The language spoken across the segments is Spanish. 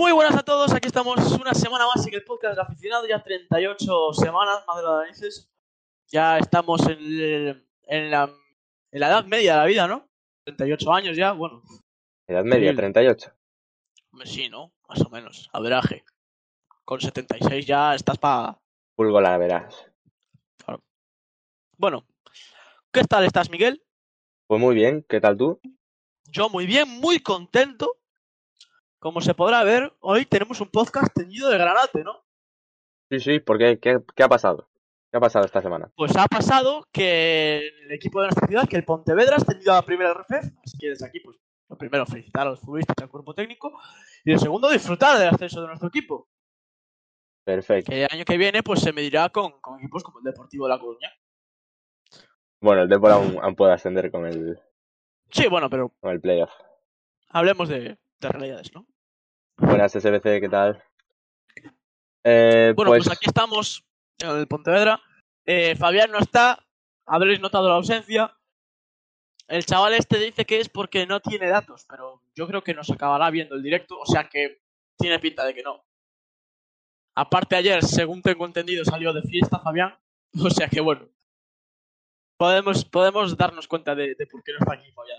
Muy buenas a todos, aquí estamos una semana más en el podcast de aficionado, ya 38 semanas, madre de narices. Ya estamos en, el- en la, en la edad media de la vida, ¿no? 38 años ya, bueno, Edad media, Sí. 38. hombre, sí, ¿no? Más o menos, averaje. Con 76 ya estás para... Pulgo la verás. Bueno, ¿qué tal estás, Miguel? Pues muy bien, ¿qué tal tú? Yo muy bien, muy contento. Como se podrá ver, hoy tenemos un podcast teñido de granate, ¿no? Sí, sí, ¿por qué? ¿Qué, ha pasado? ¿Qué ha pasado esta semana? Pues ha pasado que el equipo de nuestra ciudad, que el Pontevedra, ha tenido la primera RFF, así que desde aquí, pues, lo primero, felicitar a los futbolistas y al cuerpo técnico, y lo segundo, disfrutar del ascenso de nuestro equipo, Perfecto. que el año que viene, pues, se medirá con, con equipos como el Deportivo de La Coruña. Bueno, el Depor aún, aún puede ascender con el, Sí, bueno, pero con el playoff. hablemos de, de realidades, ¿no? Buenas, SBC, ¿qué tal? Eh, Bueno, pues, pues, aquí estamos, en el Pontevedra. Eh, Fabián no está, habréis notado la ausencia. El chaval este dice que es porque no tiene datos, pero yo creo que nos acabará viendo el directo, o sea que tiene pinta de que no. Aparte ayer, según tengo entendido, salió de fiesta Fabián, o sea que bueno. Podemos, podemos darnos cuenta de, de por qué no está aquí Fabián.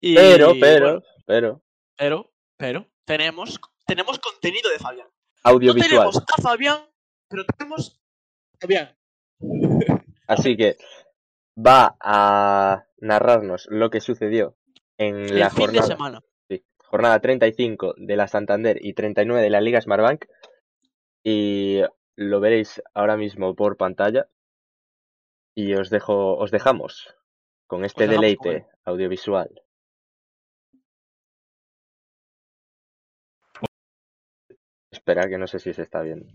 Pero, pero, bueno, pero, pero, pero, tenemos, tenemos contenido de Fabián. audiovisual. No tenemos a Fabián, pero tenemos a Fabián. Así que va a narrarnos lo que sucedió en El la fin de jornada, semana. sí, jornada 35 de la Santander y 39 de la Liga Smartbank. Y lo veréis ahora mismo por pantalla. Y os dejo, os dejamos con este Os dejamos deleite con audiovisual. Espera, que no sé si se está viendo.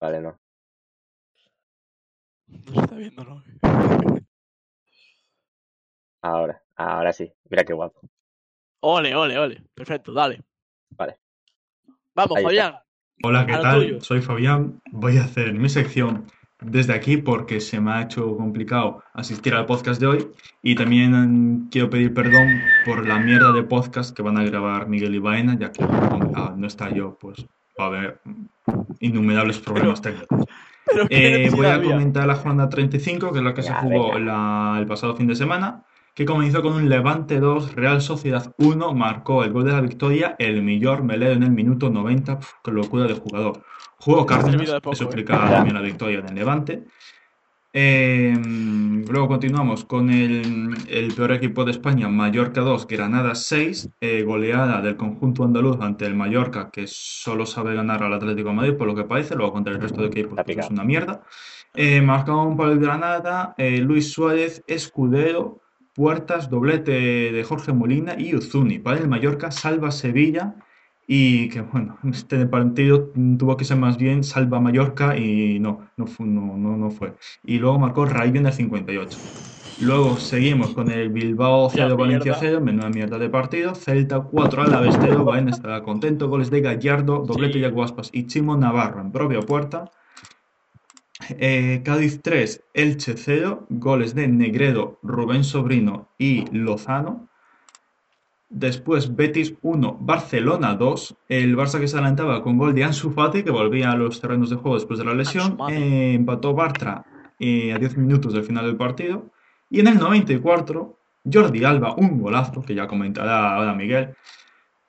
Vale, no. No se está viendo, ¿no? Ahora, ahora sí. Mira qué guapo. Ole, ole, ole. Perfecto, dale. Vale. Vamos, Ahí está. Fabián. Hola, ¿qué tal? tuyo. Soy Fabián. Voy a hacer mi sección desde aquí porque se me ha hecho complicado asistir al podcast de hoy y también mm, quiero pedir perdón por la mierda de podcast que van a grabar Miguel y Baena, ya que al no está yo, pues va a haber innumerables problemas técnicos. Pero Eh, voy a había. comentar la jornada 35, que es la que se jugó la- el pasado fin de semana, que comenzó con un Levante 2, Real Sociedad 1, marcó el gol de la victoria, el millor Melero en el minuto 90, pf, qué locura de jugador. Jugó Cárdenas, de poco, eso ¿eh? explica también la victoria del Levante. Eh, luego continuamos con el, el peor equipo de España, Mallorca 2, Granada 6, eh, goleada del conjunto andaluz ante el Mallorca, que solo sabe ganar al Atlético de Madrid, por lo que parece, luego contra el resto de equipos pues, es una mierda. Eh, marcaron por el Granada eh, Luis Suárez, Escudero, Puertas, doblete de Jorge Molina y Uzuni. Para el Mallorca salva Sevilla y que bueno, este partido tuvo que ser más bien salva Mallorca y no, no, fu- no, no, no fue. Y luego marcó Rayo en el 58. Luego seguimos con el Bilbao 0, Valencia mierda. 0, menuda mierda de partido. Celta 4, Alavés 0, Baena estará contento. Goles de Gallardo, doblete Sí. de Guaspas y Chimo Navarro en propia puerta. Eh, Cádiz 3, Elche 0, goles de Negredo, Rubén Sobrino y Lozano. Después Betis 1, Barcelona 2. El Barça que se adelantaba con gol de Ansu Fati, que volvía a los terrenos de juego después de la lesión. Eh, empató Bartra eh, a 10 minutos del final del partido. Y en el 94, Jordi Alba, un golazo, que ya comentará ahora Miguel,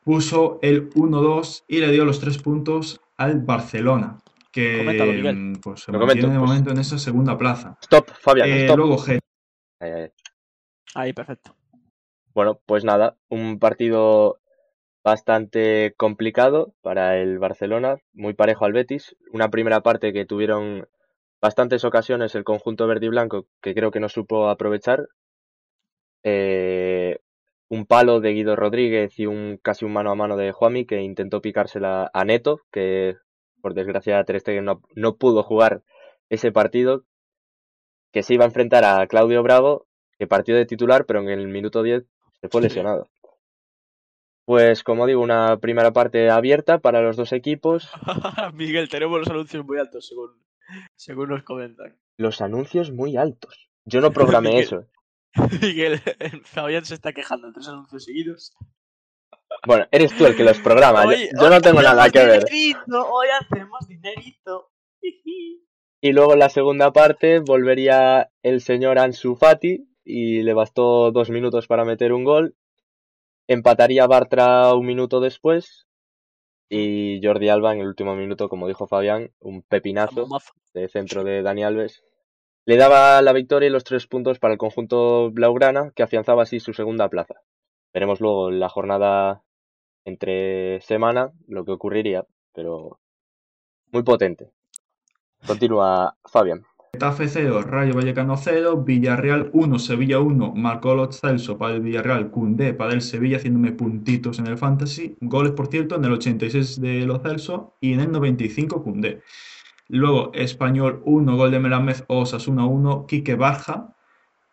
puso el 1-2 y le dio los 3 puntos al Barcelona, que Coméntalo, mm, pues, se Lo mantiene comento, de pues. momento en esa segunda plaza. Stop, Fabián, Eh, stop. luego ay. Ahí, perfecto. Bueno, pues nada, un partido bastante complicado para el Barcelona, muy parejo al Betis. Una primera parte que tuvieron bastantes ocasiones el conjunto verde y blanco que creo que no supo aprovechar. Eh, un palo de Guido Rodríguez y un casi un mano a mano de Juami que intentó picársela a Neto, que por desgracia Ter Stegen no, no pudo jugar ese partido, que se iba a enfrentar a Claudio Bravo, que partió de titular, pero en el minuto 10 se fue lesionado. Pues como digo, una primera parte abierta para los dos equipos. Miguel, tenemos los anuncios muy altos, según, según nos comentan. Los anuncios muy altos. Yo no programé Miguel. eso. Miguel, Fabián se está quejando tres anuncios seguidos. Bueno, eres tú el que los programa. yo- Hoy- yo, no hoy tengo nada que ver. dinerito, hoy hacemos dinerito. Y luego en la segunda parte volvería el señor Ansu Fati y le bastó dos minutos para meter un gol. Empataría Bartra un minuto después. Y Jordi Alba en el último minuto, como dijo Fabián, un pepinazo de centro de Dani Alves. Le daba la victoria y los tres puntos para el conjunto Blaugrana, que afianzaba así su segunda plaza. Veremos luego en la jornada entre semana lo que ocurriría, pero muy potente. Continúa Fabián. Getafe 0, Rayo Vallecano 0, Villarreal 1, Sevilla 1, marcó Lo Celso para el Villarreal, Cundé para el Sevilla haciéndome puntitos en el Fantasy, goles por cierto en el 86 de Lo Celso y en el 95 Cundé. Luego Español 1, gol de Melamez, Osasuna 1, Quique Barja,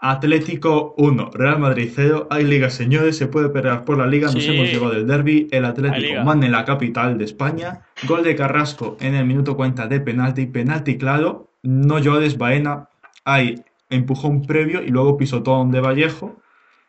Atlético 1, Real Madrid 0, hay liga señores, se puede pelear por la liga, nos Sí. hemos llevado el derby, el Atlético manda en la capital de España, gol de Carrasco en el minuto cuenta de penalti, penalti claro, no llores Baena, hay empujón previo y luego pisotón de Vallejo,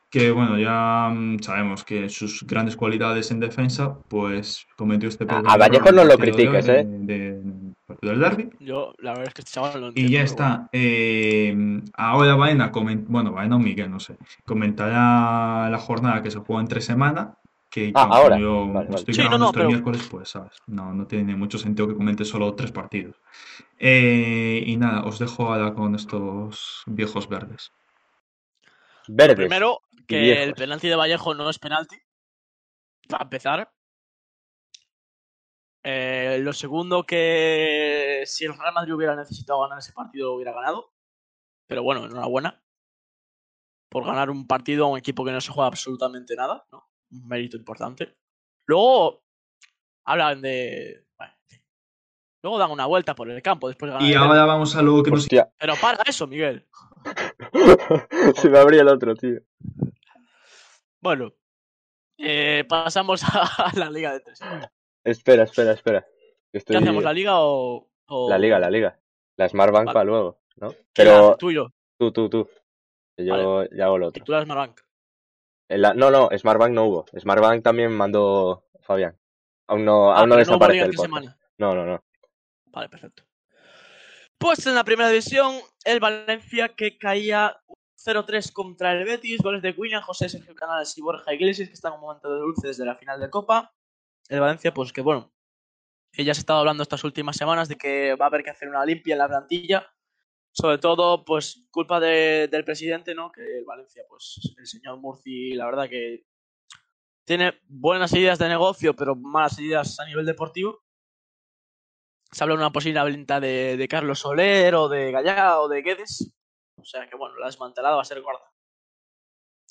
que bueno, ya mm, sabemos que sus grandes cualidades en defensa, pues cometió este A- pequeño a Vallejo no lo critiques, de- ¿eh? de- del partido del derby. Yo, la verdad es que este chaval lo Y entiendo. ya pero está. Eh, ahora Baena, bueno, Baena o Miguel, no sé, comentará la jornada que se juega entre semana. Que Ah, ahora. yo Vale, vale. estoy Sí, no, grabando no, pero- miércoles, pues sabes, no, no tiene mucho sentido que comente solo tres partidos. Eh, y nada, os dejo ahora con estos viejos verdes. Verdes. primero, que viejos. el penalti de Vallejo no es penalti. Para empezar. Eh, lo segundo, que si el Real Madrid hubiera necesitado ganar ese partido, lo hubiera ganado. Pero bueno, enhorabuena. Por ganar un partido a un equipo que no se juega absolutamente nada, ¿no? Un mérito importante. Luego, hablan de. bueno. Luego dan una vuelta por el campo después de ganar. Y el ahora vamos a lo que nos. Pero para eso, Miguel. Se me abría el otro, tío. Bueno, eh, pasamos a la Liga de Tres. Espera, espera, espera. ¿Qué Estoy... hacemos, la Liga o.? o- La liga, la liga. La Smartbank Vale. para luego, ¿no? ¿Quién la Pero? Tú y yo. tú, tú, tú. Que Yo ya hago lo otro. Titular Smartbank. En la- No, no, Smartbank no hubo. Smartbank también mandó Fabián. Aún no, Ah, aún no desaparece Liga el semana. No, no, no. Vale, perfecto. Pues en la primera división, el Valencia que caía 0-3 contra el Betis, goles de William, José Sergio Canales y Borja Iglesias, que están en un momento de dulce desde la final de Copa. El Valencia, pues que bueno, que ya se ha estado hablando estas últimas semanas de que va a haber que hacer una limpia en la plantilla. Sobre todo, pues, culpa de- del presidente, ¿no? Que el Valencia, pues, el señor Murci, la verdad que tiene buenas ideas de negocio, pero malas ideas a nivel deportivo. Se habla de una posible venta de, de Carlos Soler o de Gallá o de Guedes. O sea que, bueno, la desmantelada va a ser gorda.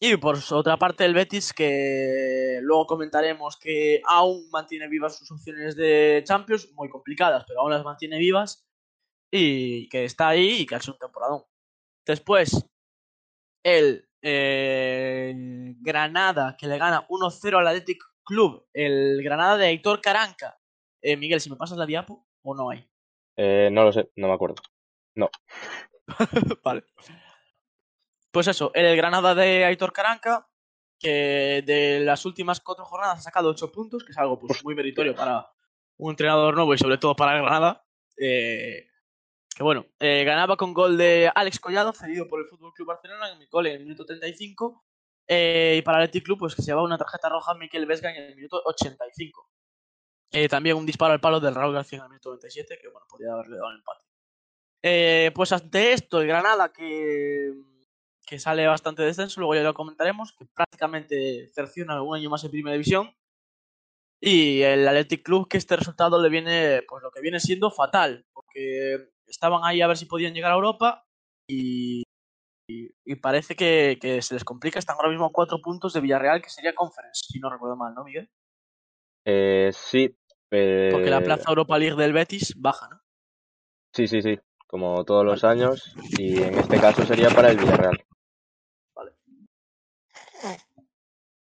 Y por otra parte, el Betis, que luego comentaremos que aún mantiene vivas sus opciones de Champions, muy complicadas, pero aún las mantiene vivas. Y que está ahí y que ha hecho un temporadón. Después, el eh, Granada, que le gana 1-0 al Athletic Club. El Granada de Aitor Caranca. Eh, Miguel, si me pasas la diapo o no hay. Eh, no lo sé, no me acuerdo. vale. Pues eso, el Granada de Aitor Caranca, que de las últimas cuatro jornadas ha sacado ocho puntos, que es algo pues, muy meritorio para un entrenador nuevo y sobre todo para el Granada. Eh, que bueno, eh, ganaba con gol de Alex Collado, cedido por el Fútbol Club Barcelona, en mi gol en el minuto 35. Eh, y para el Athletic Club, pues que se llevaba una tarjeta roja a Miquel Vesga en el minuto 85. Eh, también un disparo al palo del Raúl García en el minuto 97, que bueno, podía haberle dado el empate. Eh, pues ante esto, el Granada, que, que sale bastante descenso, luego ya lo comentaremos, que prácticamente cerciona un año más en primera división. Y el Athletic Club, que este resultado le viene, pues lo que viene siendo fatal, porque estaban ahí a ver si podían llegar a Europa y, y, y parece que, que se les complica. Están ahora mismo a cuatro puntos de Villarreal, que sería Conference, si no recuerdo mal, ¿no, Miguel? Eh, sí. eh, Porque la Plaza Europa League del Betis baja, ¿no? Sí, sí, sí. Como todos los años. Y en este caso sería para el Villarreal.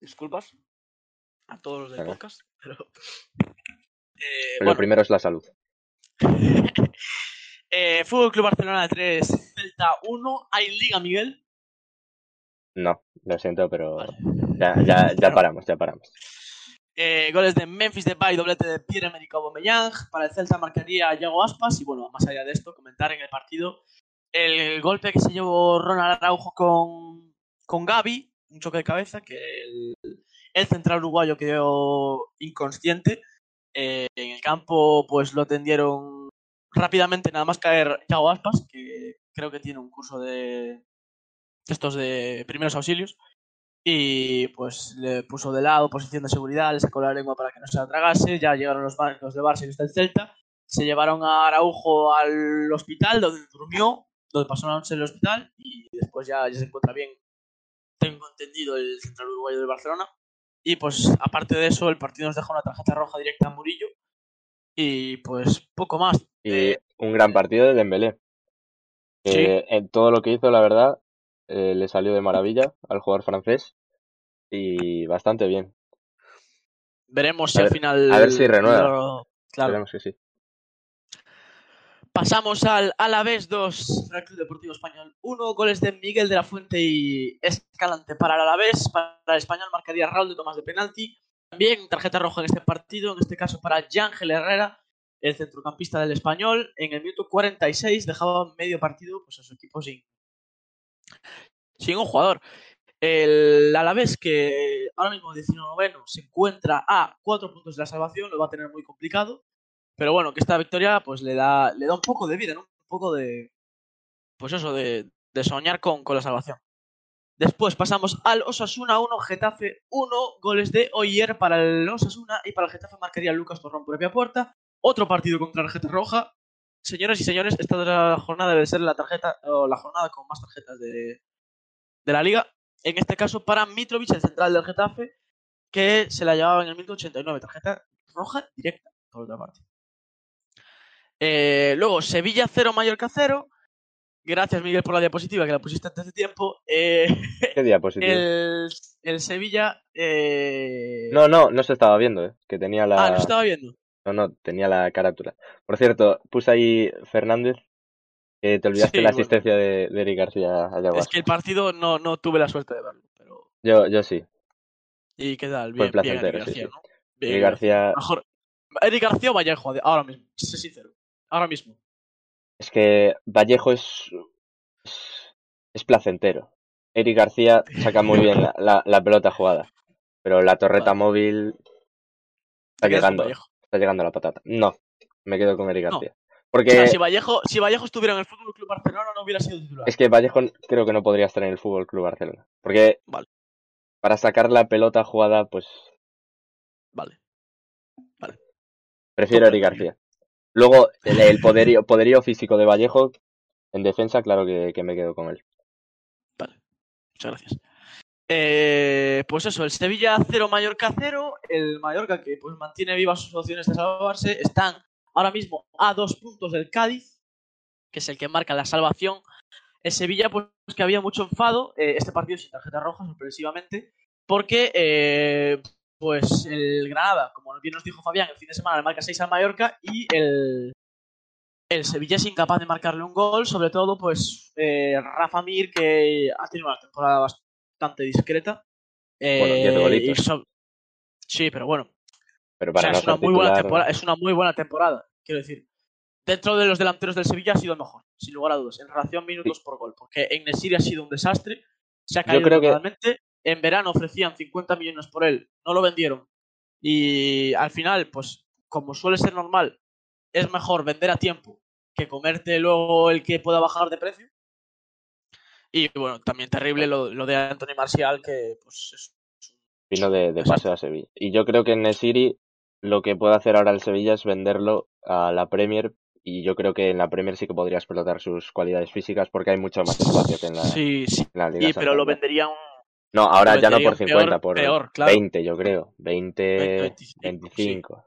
Disculpas a todos los del Venga. podcast, pero. Eh, Pero lo primero es la salud. eh, Fútbol Club Barcelona 3, Celta 1. ¿Hay Liga, Miguel? No, lo siento, pero Vale. ya, ya, paramos, ya paramos. Eh, goles de Memphis Depay, doblete de Pierre-Emerick Aubameyang. Para el Celta marcaría Yago Aspas. Y bueno, más allá de esto, comentar en el partido el golpe que se llevó Ronald Araujo con, con Gaby, un choque de cabeza, que el, el central uruguayo quedó inconsciente. Eh, en el campo pues lo tendieron rápidamente, nada más caer Yago Aspas, que creo que tiene un curso de estos de primeros auxilios. Y pues le puso de lado, posición de seguridad, le sacó la lengua para que no se la tragase. Ya llegaron los de Barça y los del Celta. Se llevaron a Araujo al hospital, donde durmió, donde pasó una noche en el hospital. Y después ya, ya se encuentra bien, tengo entendido, el central uruguayo de Barcelona. Y pues aparte de eso, el partido nos deja una tarjeta roja directa a Murillo. Y pues poco más. Y Eh, un gran partido de Dembélé. Sí. En todo lo que hizo, la verdad, eh, le salió de maravilla al jugador francés y bastante bien. veremos si al final. a ver si renueva. claro. Esperemos que sí. Pasamos al Alavés 2, Real Club Deportivo Español 1, goles de Miguel de la Fuente y Escalante para el Alavés, para el Español marcaría Raúl de Tomás de penalti, también tarjeta roja en este partido, en este caso para Yángel Herrera, el centrocampista del Español, en el minuto 46 dejaba medio partido pues, a su equipo sin, sin un jugador. El Alavés, que ahora mismo 19 se encuentra a 4 puntos de la salvación, lo va a tener muy complicado. Pero bueno, que esta victoria pues le da, le da un poco de vida. Un poco de. Pues eso, de, de soñar con, con la salvación. Después pasamos al Osasuna 1, Getafe 1, goles de Oyer para el Osasuna y para el Getafe marcaría Lucas Torrón propia puerta. Otro partido contra la tarjeta roja. Señoras y señores, esta jornada debe ser la tarjeta o la jornada con más tarjetas de, de la liga. En este caso para Mitrovic, el central del Getafe, que se la llevaba en el minuto 89. Tarjeta roja directa, por otra parte. Eh, luego, Sevilla 0, Mallorca 0. Gracias, Miguel, por la diapositiva que la pusiste antes de tiempo. Eh, ¿Qué diapositiva? el, el Sevilla. eh, No, no, no se estaba viendo, ¿eh? Que tenía la... Ah, no estaba viendo. No, no, tenía la carátula. Por cierto, puse ahí Fernández, que te olvidaste Sí, la bueno. asistencia de, de Eric García a Yaguas. Es que el partido no, no tuve la suerte de verlo. Pero... Yo, yo sí. ¿Y qué tal? Fue Bien, bien, placentero, Eric García, sí. ¿no? Bien, Eric García, Mejor. Eric García o Vallejo, ahora mismo. Sé sincero. Ahora mismo. Es que Vallejo es, es, es placentero. Eric García saca muy bien la, la- la pelota jugada, pero la torreta Vale. móvil está llegando, está llegando a la patata. No, me quedo con Eric No. García. O Porque sea, si Vallejo, si Vallejo estuviera en el Fútbol Club Barcelona, no hubiera sido titular. es que Vallejo creo que no podría estar en el Fútbol Club Barcelona. Porque Vale. para sacar la pelota jugada, pues Vale. Prefiero a Eric. García. Luego, el, poderío, poderío físico de Vallejo, en defensa, claro que, me quedo con él. Muchas gracias. Eh, pues eso, el Sevilla 0, Mallorca 0. El Mallorca que pues mantiene vivas sus opciones de salvarse. Están ahora mismo a dos puntos del Cádiz, que es el que marca la salvación. El Sevilla, pues que había mucho enfado. eh, este partido sin tarjeta roja, sorpresivamente. Porque, eh, pues el Granada, como bien nos dijo Fabián, el fin de semana le marca 6 al Mallorca y el, el Sevilla es incapaz de marcarle un gol, sobre todo pues eh, Rafa Mir que ha tenido una temporada bastante discreta. Eh, Bueno, 10 golitos. y so- Sí, pero bueno, Pero o sea, es, una muy buena temporada, es una muy buena temporada, quiero decir. Dentro de los delanteros del Sevilla ha sido el mejor, sin lugar a dudas, en relación minutos por gol, porque en Nesiri ha sido un desastre, se ha Yo caído que- totalmente. En verano ofrecían 50 millones por él, no lo vendieron. Y al final, pues, como suele ser normal, es mejor vender a tiempo que comerte luego el que pueda bajar de precio. Y bueno, también terrible lo, lo de Anthony Marcial, que pues es vino de, de paseo a Sevilla. Y yo creo que en Nesiri lo que puede hacer ahora el Sevilla es venderlo a la Premier. Y yo creo que en la Premier sí que podría explotar sus cualidades físicas porque hay mucho más espacio que en la, Sí, sí, en la Liga y, pero lo Santander. venderían No, ahora ya no por 50, peor- por peor, claro. 20, yo creo. 20, 20, 25, 25.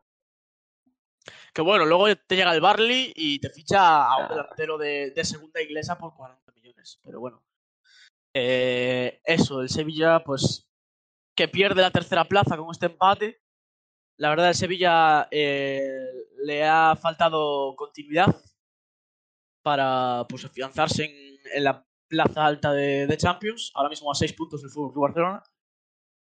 Que bueno, luego te llega el Barley y te ficha a un Ah. delantero de, de segunda inglesa por 40 millones. Pero bueno. Eh, eso, el Sevilla, pues, que pierde la tercera plaza con este empate. La verdad, el Sevilla eh, le ha faltado continuidad para pues, afianzarse en, en la plaza alta de, de Champions. Ahora mismo a 6 puntos del Fútbol Club Barcelona.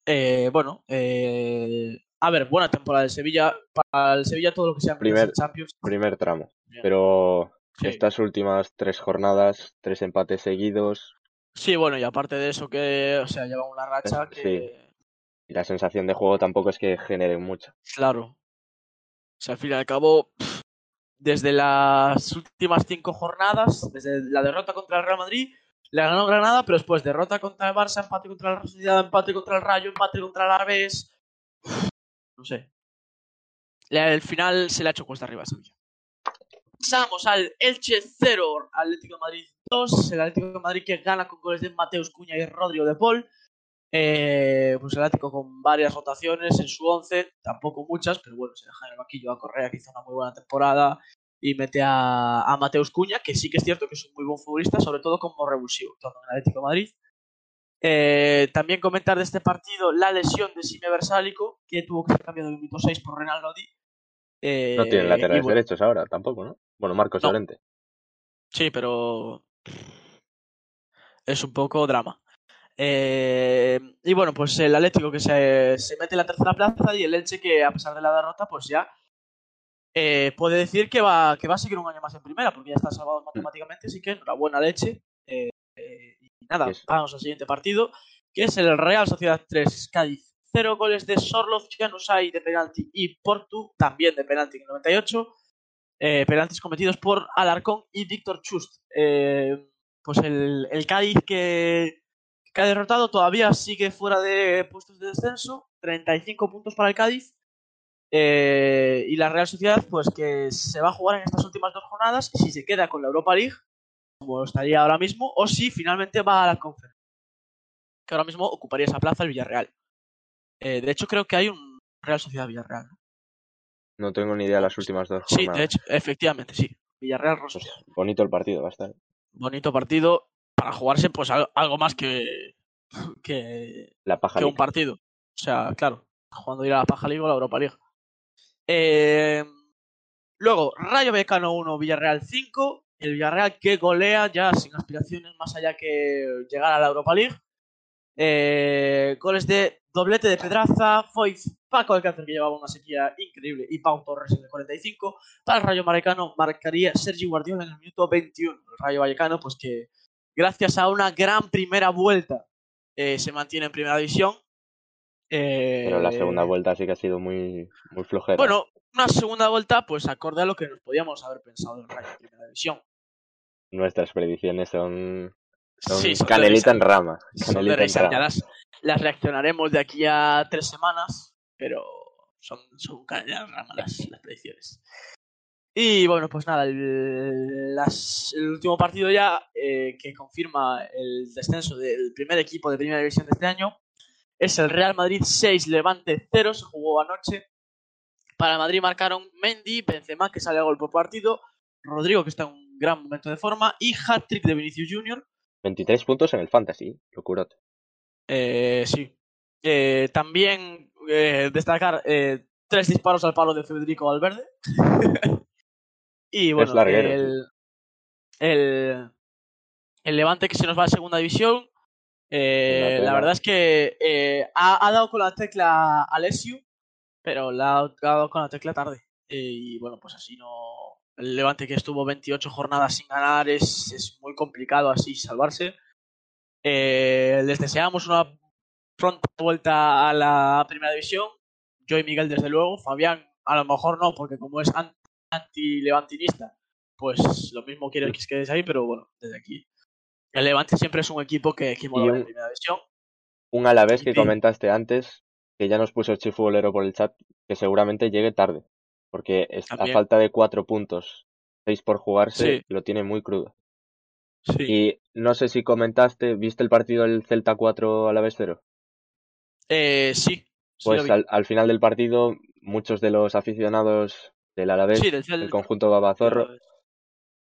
Eh, bueno, eh, A ver, buena temporada del Sevilla. Para el Sevilla todo lo que sea Primer- Champions. Primer tramo. bien. Pero Sí. estas últimas tres jornadas, tres empates seguidos, Sí, bueno, y aparte de eso que, o sea, lleva una racha que, y la sensación de juego tampoco es que genere mucho. claro, o sea, al fin y al cabo, desde las últimas cinco jornadas, desde la derrota contra el Real Madrid, le ganó Granada, pero después derrota contra el Barça, empate contra el Real Sociedad, empate contra el Rayo, empate contra el Alavés, no sé. Al final se le ha hecho cuesta arriba a Sevilla. Pasamos al Elche 0, Atlético de Madrid 2. El Atlético de Madrid que gana con goles de Mateus Cuña y Rodrigo de Paul. Eh, pues el Atlético con varias rotaciones en su 11, tampoco muchas, pero bueno, se deja en el banquillo a Correa, que hizo una muy buena temporada, y mete a, a Mateus Cuña, que sí que es cierto que es un muy buen futbolista, sobre todo como revulsivo, tanto en Atlético de Madrid. Eh, también comentar de este partido la lesión de Sime Versálico, que tuvo que ser cambiado de minuto 6 por Renan Lodi. Eh, No tienen laterales bueno, derechos ahora tampoco, ¿no? Bueno, Marcos No. Llorente. Sí, pero es un poco drama. Eh, y bueno, pues el Atlético que se, se mete en la tercera plaza y el Elche que a pesar de la derrota, pues ya eh, puede decir que va, que va a seguir un año más en primera, porque ya está salvado matemáticamente, así que enhorabuena Leche. Eh, eh, y nada, vamos al siguiente partido, que es el Real Sociedad 3, Cádiz 0 goles de Sorloz, Januzaj de penalti y Portu también de penalti en el 98. Eh, penaltis cometidos por Alarcón y Víctor Chust. Pues el, el Cádiz que, que ha derrotado todavía sigue fuera de puestos de descenso. 35 puntos para el Cádiz. Eh, y la Real Sociedad, pues que se va a jugar en estas últimas dos jornadas si se queda con la Europa League, como estaría ahora mismo, o si finalmente va a la Conference. Que ahora mismo ocuparía esa plaza el Villarreal. Eh, de hecho, creo que hay un Real Sociedad Villarreal. ¿no? Tengo ni idea de las últimas dos Sí, jornadas. de hecho, efectivamente, sí. Villarreal Real Sociedad. Pues bonito el partido va a estar. Bonito partido para jugarse, pues al- algo más que, que, La paja que un partido. O sea, claro, jugando ir a la Paja League o la Europa League. Eh, luego, Rayo Vallecano 1, Villarreal 5. El Villarreal que golea ya sin aspiraciones más allá que llegar a la Europa League. Eh, goles de doblete de Pedraza, Foyz, Paco Alcácer que llevaba una sequía increíble y Pau Torres en el 45. Para el Rayo Vallecano marcaría Sergi Guardiola en el minuto 21. El Rayo Vallecano, pues que gracias a una gran primera vuelta eh, se mantiene en primera división. Eh, Pero la segunda vuelta sí que ha sido muy, muy flojera. Bueno, una segunda vuelta, pues acorde a lo que nos podíamos haber pensado del Rayo en primera división. Nuestras predicciones son, son Sí, son canelita en rama. Canelita en. Ya las, las reaccionaremos de aquí a tres semanas, pero son, son canelita en rama las, las predicciones. Y bueno, pues nada, el, las- el último partido ya eh, que confirma el descenso del primer equipo de primera división de este año es el Real Madrid 6, Levante 0, se jugó anoche. Para el Madrid marcaron Mendy, Benzema, que sale a gol por partido, Rodrigo, que está en un gran momento de forma, y hat-trick de Vinicius Junior. 23 puntos en el Fantasy. Locurote. Eh, sí. Eh, también eh, destacar eh, tres disparos al palo de Federico Valverde. y bueno, el, el, el Levante que se nos va a segunda división. Eh, la verdad es que eh, ha, ha dado con la tecla Alessio, pero la ha dado con la tecla tarde. Eh, y bueno, pues así no. El Levante que estuvo 28 jornadas sin ganar es, es muy complicado así salvarse. Eh, les deseamos una pronta vuelta a la primera división. Yo y Miguel, desde luego. Fabián, a lo mejor no, porque como es an- anti-levantinista, pues lo mismo quiere que os quedéis ahí, pero bueno, desde aquí. El Levante siempre es un equipo que, que mola un- primera división. Un Alavés que comentaste antes, que ya nos puso el chifutbolero por el chat, que seguramente llegue tarde. Porque es- a falta de cuatro puntos, seis por jugarse, Sí. lo tiene muy crudo. Sí. Y no sé si comentaste, ¿viste el partido del Celta 4 Alavés 0? Eh, sí. Pues al, al final del partido, muchos de los aficionados del Alavés, Sí, del del conjunto Babazorro,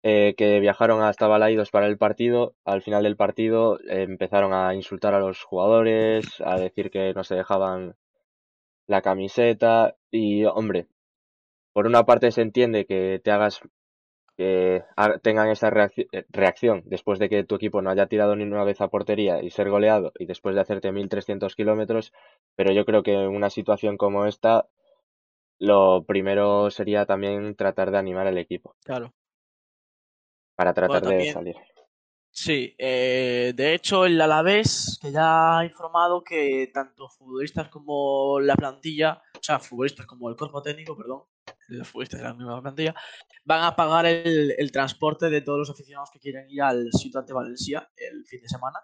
eh, que viajaron hasta Balaidos para el partido, al final del partido eh, empezaron a insultar a los jugadores, a decir que no se dejaban la camiseta y, hombre, por una parte se entiende que te hagas que tengan esa reacci- eh, reacción después de que tu equipo no haya tirado ni una vez a portería y ser goleado y después de hacerte 1300 kilómetros, Pero yo creo que en una situación como esta, lo primero sería también tratar de animar al equipo Claro. Para tratar de salir. Sí, eh, de hecho el Alavés que ya ha informado que tanto futbolistas como la plantilla, o sea, futbolistas como el cuerpo técnico, perdón, los futbolistas de la misma plantilla, van a pagar el, el transporte de todos los aficionados que quieren ir al Ciutat de Valencia el fin de semana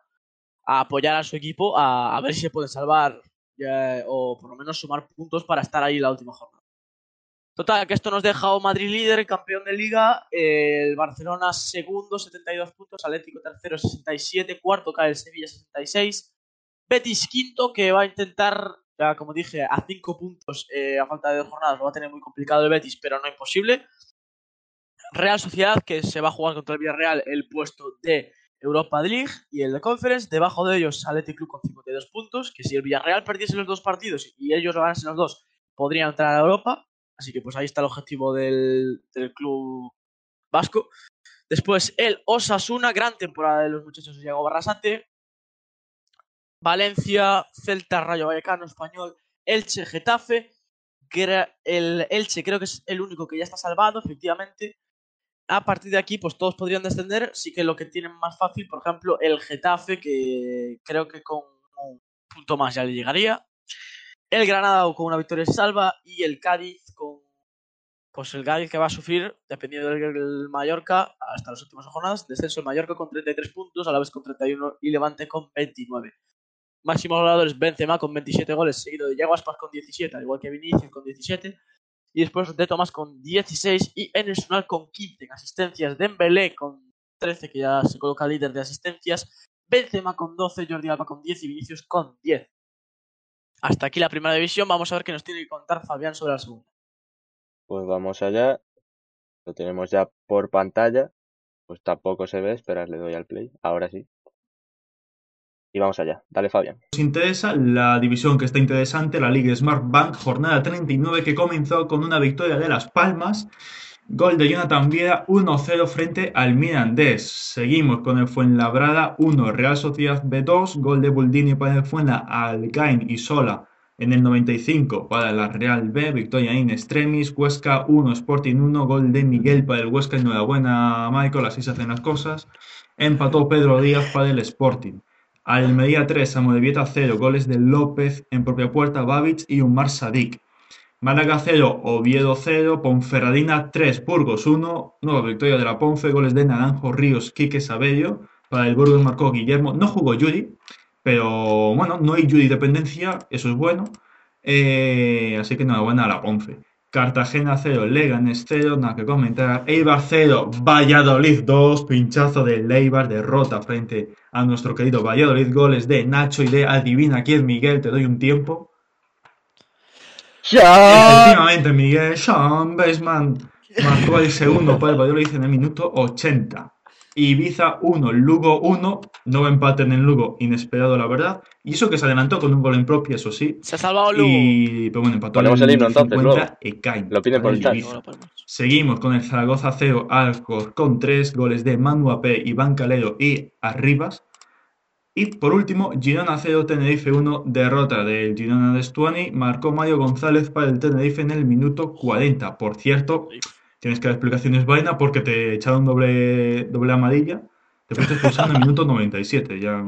a apoyar a su equipo, a, a ver si se pueden salvar eh, o por lo menos sumar puntos para estar ahí la última jornada. Total, que esto nos deja a Madrid líder, campeón de liga, el Barcelona segundo, 72 puntos, Atlético tercero, 67, cuarto cae el Sevilla, 66, Betis quinto, que va a intentar, ya como dije, a 5 puntos eh, a falta de dos jornadas, lo va a tener muy complicado el Betis, pero no imposible. Real Sociedad, que se va a jugar contra el Villarreal el puesto de Europa League y el de Conference, debajo de ellos Athletic Club con 52 puntos, que si el Villarreal perdiese los dos partidos y ellos ganasen los dos, podrían entrar a Europa. Así que pues ahí está el objetivo del, del club vasco. Después el Osasuna, gran temporada de los muchachos de Diego Barrasate. Valencia, Celta, Rayo Vallecano, Español, Elche, Getafe. El Elche creo que es el único que ya está salvado, efectivamente. A partir de aquí, pues todos podrían descender. Sí que lo que tienen más fácil, por ejemplo, el Getafe, que creo que con un punto más ya le llegaría el Granada con una victoria salva y el Cádiz pues el Cádiz que va a sufrir dependiendo del Mallorca hasta las últimas jornadas descenso el Mallorca con 33 puntos a la vez con 31 y Levante con 29 máximos goleadores Benzema con 27 goles seguido de Yago Aspas con 17 al igual que Vinicius con 17 y después de Tomás con 16 y Enes Ünal con 15 en asistencias Dembélé con 13 que ya se coloca líder de asistencias Benzema con 12 Jordi Alba con 10 y Vinicius con 10 hasta aquí la primera división. Vamos a ver qué nos tiene que contar Fabián sobre la segunda. Pues vamos allá. Lo tenemos ya por pantalla. Pues tampoco se ve. Esperad, le doy al play. Ahora sí. Y vamos allá. Dale, Fabián. Nos interesa la división que está interesante, la Liga Smart Bank, jornada 39 que comenzó con una victoria de Las Palmas. Gol de Jonathan Viera 1-0 frente al Mirandés. Seguimos con el Fuenlabrada 1, Real Sociedad B2, gol de Buldini para el Fuenla, Alcain y Sola en el 95 para la Real B, victoria in extremis, Huesca 1, Sporting 1, gol de Miguel para el Huesca, enhorabuena Michael, así se hacen las cosas. Empató Pedro Díaz para el Sporting. Almería 3, Samodevieta 0, goles de López en propia puerta, Babic y Umar Sadik. Málaga 0, Oviedo 0, Ponferradina 3, Burgos 1, nueva victoria de la Ponfe, goles de Naranjo, Ríos, Quique Sabello. Para el Burgos marcó Guillermo, no jugó Yuri, pero bueno, no hay Yuri dependencia, eso es bueno. Eh, así que enhorabuena a la Ponfe. Cartagena 0, Leganés 0, nada que comentar. Eibar 0, Valladolid 2, pinchazo de Leibar, derrota frente a nuestro querido Valladolid, goles de Nacho y de Adivina quién Miguel, te doy un tiempo. Efectivamente, Miguel Sean Baseman marcó el segundo para el Valladolid en el minuto 80. Ibiza 1, Lugo 1, nuevo empate en el Lugo, inesperado la verdad. Y eso que se adelantó con un gol en propia, eso sí. Se ha salvado Lugo. Y, pero bueno, empató Ponemos el himno entonces, 50 luego. Ekain, Lo piden por el chat. Seguimos con el Zaragoza 0, Alcor con 3 goles de Manu Apé, Iván Calero y Arribas. Y por último, Girona 0, Tenerife 1, derrota del Girona de Stuani. Marcó Mario González para el Tenerife en el minuto 40. Por cierto, tienes que dar explicaciones vaina porque te echaron doble, doble amarilla. Te fuiste expulsado en el minuto 97. Ya,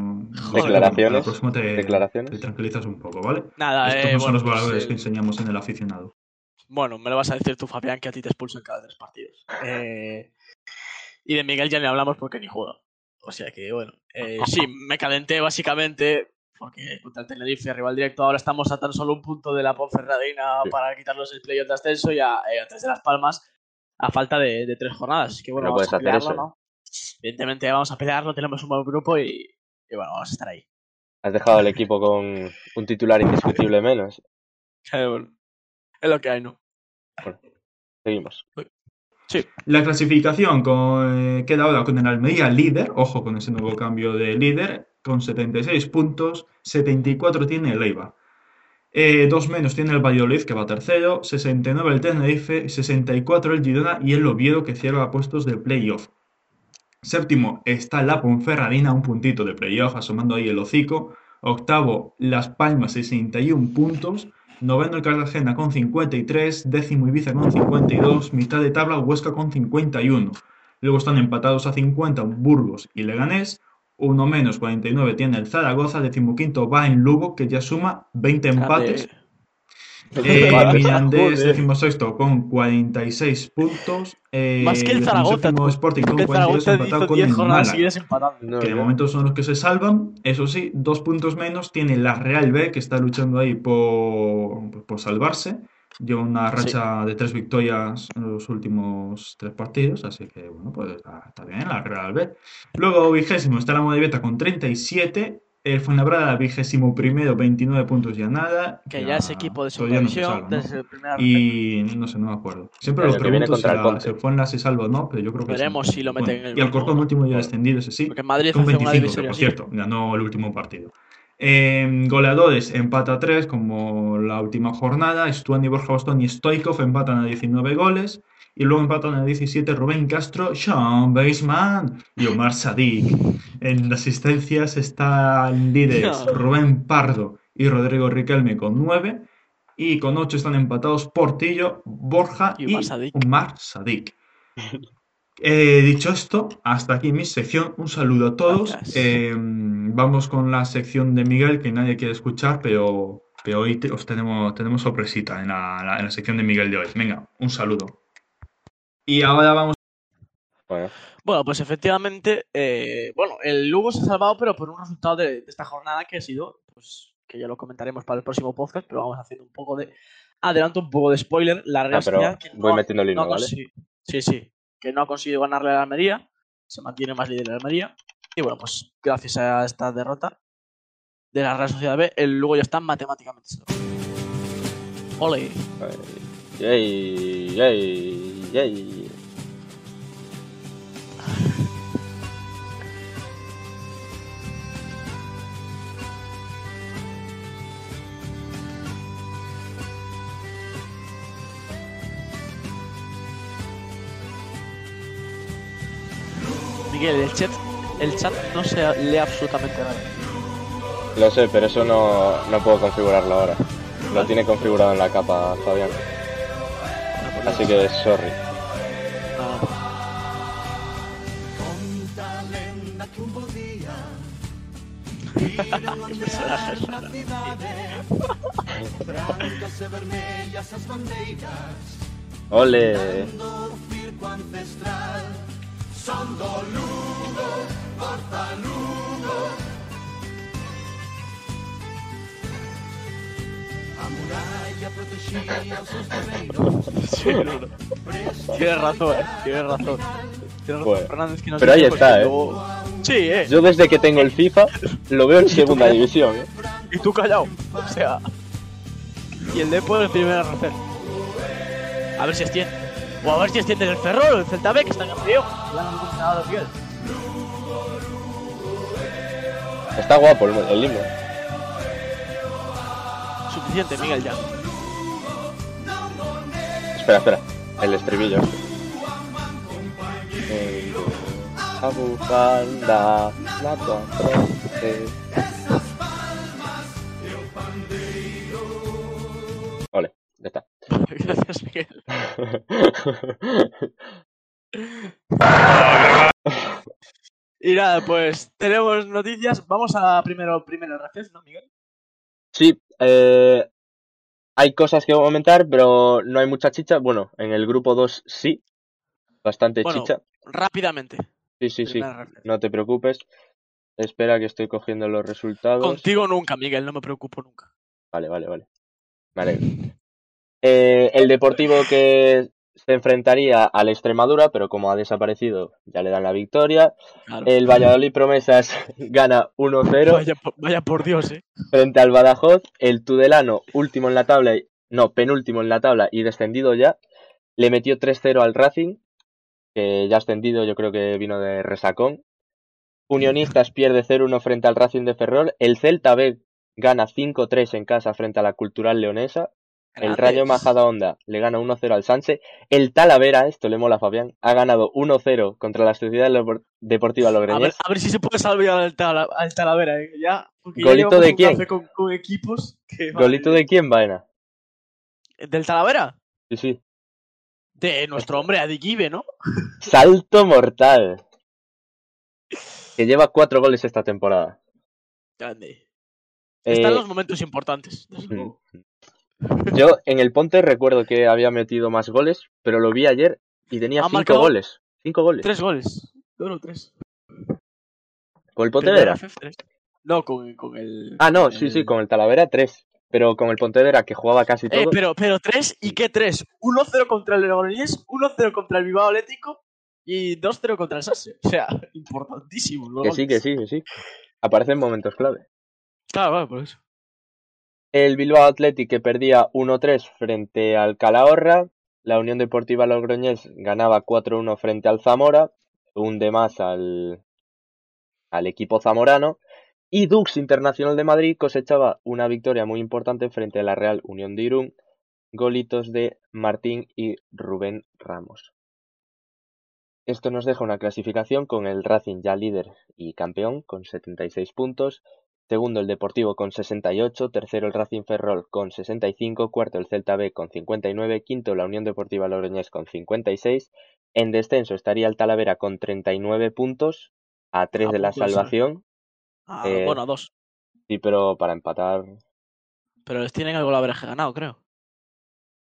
Declaraciones. La próxima te, Declaraciones. te tranquilizas un poco, ¿vale? Nada, Estos eh, no son los pues, valores eh, que enseñamos en el aficionado. Bueno, me lo vas a decir tú, Fabián, que a ti te expulsan cada tres partidos. Eh, y de Miguel ya ni hablamos porque ni juega. O sea que, bueno. eh, sí, me calenté básicamente porque contra el Tenerife, rival directo, ahora estamos a tan solo un punto de la Ponferradina Sí. para quitarnos el playoff de ascenso y a, eh, a tres de Las Palmas a falta de, de tres jornadas. Que, bueno, No vamos a pelearlo, eso. ¿no? Evidentemente vamos a pelearlo, tenemos un buen grupo y, y bueno, vamos a estar ahí. Has dejado al equipo con un titular indiscutible menos. Eh, bueno, es lo que hay, ¿no? Seguimos. Sí, La clasificación con- eh, queda ahora con el Almería líder, ojo con ese nuevo cambio de líder, con 76 puntos, 74 tiene el Eibar. Eh, dos menos tiene el Valladolid, que va tercero, 69 el Tenerife, 64 el Girona y el Oviedo, que cierra puestos del playoff. Séptimo está la Ponferradina, un puntito de playoff, asomando ahí el hocico. Octavo, Las Palmas, 61 puntos. Noveno, el Cartagena con 53. Décimo, Ibiza con 52. Mitad de tabla, Huesca con 51. Luego están empatados a 50 Burgos y Leganés. Uno menos, 49 tiene el Zaragoza. Decimoquinto va en Lugo, que ya suma 20 empates. Eh, Mirandés, decimosexto, con 46 puntos. Eh, Más que el Zaragoza. Sporting con Que el 42 Zaragoza empatado con 10 el Málaga. No, que de momento son los que se salvan. Eso sí, dos puntos menos tiene la Real B, que está luchando ahí por, por salvarse. Lleva una racha de tres victorias en los últimos tres partidos, así que bueno, pues está, está bien la Real B. Luego, vigésimo, está la Morevieta con 37. El Fuenlabrada, vigésimo primero, 29 puntos ya nada. Que ya es equipo de todavía no desde el primer Y no sé, no me acuerdo. Siempre El lo pregunto si la, si el Fuenla se salva o no, pero yo creo que sí. Veremos si lo meten Bueno, en el Y último ya descendido, ese sí. Porque Madrid Con hace una 25, que por cierto, ganó el último partido. Eh, goleadores, empata 3, como la última jornada. Stuani, Borja Bastón y Stoikov empatan a 19 goles. Y luego empatan a 17 Rubén Castro, Sean Baseman y Omar Sadik. En asistencias están líderes. Rubén Pardo y Rodrigo Riquelme con 9. Y con 8 están empatados Portillo, Borja Y y Omar Sadik. Omar Sadik. Eh, dicho esto, hasta aquí mi sección. Un saludo a todos. Eh, vamos con la sección de Miguel que nadie quiere escuchar, pero, pero hoy te- os tenemos, tenemos sorpresita en la, la- en la sección de Miguel de hoy. Venga, un saludo. Y ahora vamos. Bueno, Bueno, pues efectivamente, eh, bueno, el Lugo se ha salvado, pero por un resultado de, de esta jornada que ha sido, pues, que ya lo comentaremos para el próximo podcast, pero vamos haciendo un poco de, adelanto un poco de spoiler, la Real ah, pero que voy no, metiendo el no ¿vale? sí, sí, que no ha conseguido ganarle a la Almería, se mantiene más líder la Almería, y bueno, pues gracias a esta derrota de la Real Sociedad B, el Lugo ya está matemáticamente salvado. Ole. Yay, yay, yay. Miguel, el chat, el chat no se lee absolutamente nada. Lo sé, pero eso no, no puedo configurarlo ahora. Lo tiene configurado en la capa, Fabián. Bueno, pues Así que, sorry. Qué personaje raro. Ole. Sí, no, no. Tienes razón, eh. Tienes razón. Tienes razón. Fernández, que nos Pero ahí está, eh. luego- Sí, eh. Yo desde que tengo el FIFA lo veo en segunda división, ¿eh? Y tú callado. O sea. Y el Depor en primera RC. A ver si extiende. O a ver si extiende el Ferrol, el Celta B, que está campeón. Ya no me gusta nada de Miguel. Está guapo el, el himno. Suficiente, Miguel, ya. Espera, espera. El estribillo. A la Gracias, Miguel. Y nada, pues tenemos noticias. Vamos a primero, primero RFs, ¿no, Miguel? Sí, eh, hay cosas que comentar, pero no hay mucha chicha. Bueno, en el grupo 2 sí, bastante Bueno, chicha. Rápidamente. Sí, sí, sí, no te preocupes. Espera que estoy cogiendo los resultados. Contigo nunca, Miguel, no me preocupo nunca. Vale, vale, vale. Vale. Eh, el Deportivo que se enfrentaría al Extremadura, pero como ha desaparecido, ya le dan la victoria. Claro. El Valladolid Promesas gana 1-0 Vaya, por- vaya por Dios, eh. frente al Badajoz. El Tudelano, último en la tabla, y- no, penúltimo en la tabla y descendido ya, le metió 3-0 al Racing, que ya ascendido, yo creo que vino de resacón. Unionistas pierde 0-1 frente al Racing de Ferrol. El Celta B gana 5-3 en casa frente a la Cultural Leonesa. El. Rayo Majadahonda le gana 1-0 al Sanse. El Talavera, esto le mola a Fabián, ha ganado 1-0 contra la Sociedad Depor- Deportiva A ver, Logroñés. a ver si se puede salvar al, Tala- al Talavera, ¿eh? Ya, porque ya ¿Golito de quién? café Con, con equipos que, madre ¿Golito de quién, Baena? ¿Del Talavera? Sí, sí. De nuestro hombre Adikibe, ¿no? Salto mortal. Que lleva cuatro goles esta temporada. Grande. Eh, Están los momentos importantes. desde luego. Yo en el Ponte recuerdo que había metido más goles, pero lo vi ayer y tenía Ha cinco marcado goles. Cinco goles. Tres goles. Dos o tres. ¿Con el Pontevedra? No, con, con el. Ah, no, sí, el- sí, con el Talavera tres. Pero con el Pontevedra, que jugaba casi todo. Eh, pero, pero tres, ¿y qué tres? 1-0 contra el Leganés, 1-0 contra el Bilbao Atlético y 2-0 contra el Sase. O sea, importantísimo. los Que sí, que sí, que sí. Aparecen momentos clave. Claro, claro, por eso. El Bilbao Athletic que perdía 1-3 frente al Calahorra. La Unión Deportiva Logroñés ganaba 4-1 frente al Zamora. Un de más al, al equipo zamorano. Y Dux Internacional de Madrid cosechaba una victoria muy importante frente a la Real Unión de Irún. Golitos de Martín y Rubén Ramos. Esto nos deja una clasificación con el Racing ya líder y campeón con 76 puntos. Segundo el Deportivo con 68, tercero el Racing Ferrol con 65, cuarto el Celta B con 59, quinto la Unión Deportiva Logroñés con 56. En descenso estaría el Talavera con 39 puntos, a 3 A de la ser. salvación. Ah, Eh, bueno, a dos. Sí, pero para empatar, Pero les tienen algo la verja ganado, creo.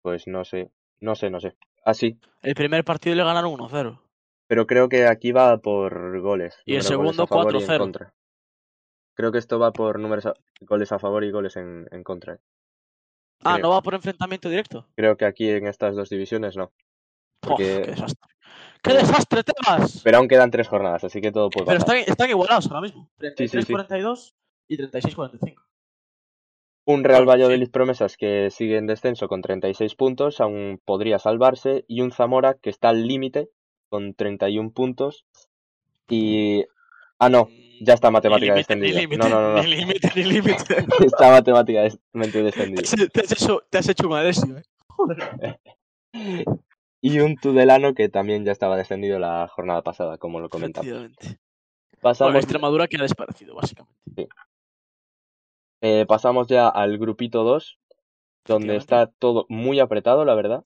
pues no sé, no sé, no sé. Así, El primer partido le ganaron 1-0. pero creo que aquí va por goles. Y el segundo, a favor y en 4-0. Creo que esto va por números a- goles a favor y goles en, en contra. Ah, Creo. ¿no va por enfrentamiento directo? Creo que aquí en estas dos divisiones no. Uf, Porque- ¡Qué desastre! ¡Qué desastre, Tebas! Pero aún quedan tres jornadas, así que todo puede Pero pasar. están, están igualados ahora mismo. Sí, sí, sí. 33-42 y 36-45. Un Real sí. Valladolid Promesas que sigue en descenso con 36 puntos, aún podría salvarse, y un Zamora que está al límite con 31 puntos. Y. Ah, no, ya está matemática Ni ni descendida. límite, No, no, no, no. Ni límite, ni límite. Está matemáticamente descendida. te, has hecho, te has hecho un adesio, eh. Joder. Y un Tudelano que también ya estaba descendido la jornada pasada, como lo comentamos. Efectivamente. Bueno, Pasamos, Extremadura que ha desaparecido, básicamente. eh, pasamos ya al grupito 2, donde está todo muy apretado, la verdad.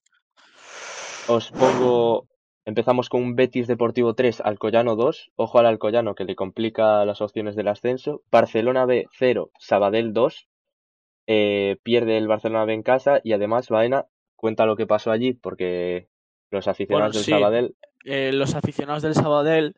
Os pongo. Empezamos con un Betis Deportivo 3, Alcoyano 2. Ojo al Alcoyano que le complica las opciones del ascenso. Barcelona B 0, Sabadell 2. Eh, pierde el Barcelona B en casa y además Baena cuenta lo que pasó allí porque los aficionados Bueno, del sí. Sabadell. Eh, los aficionados del Sabadell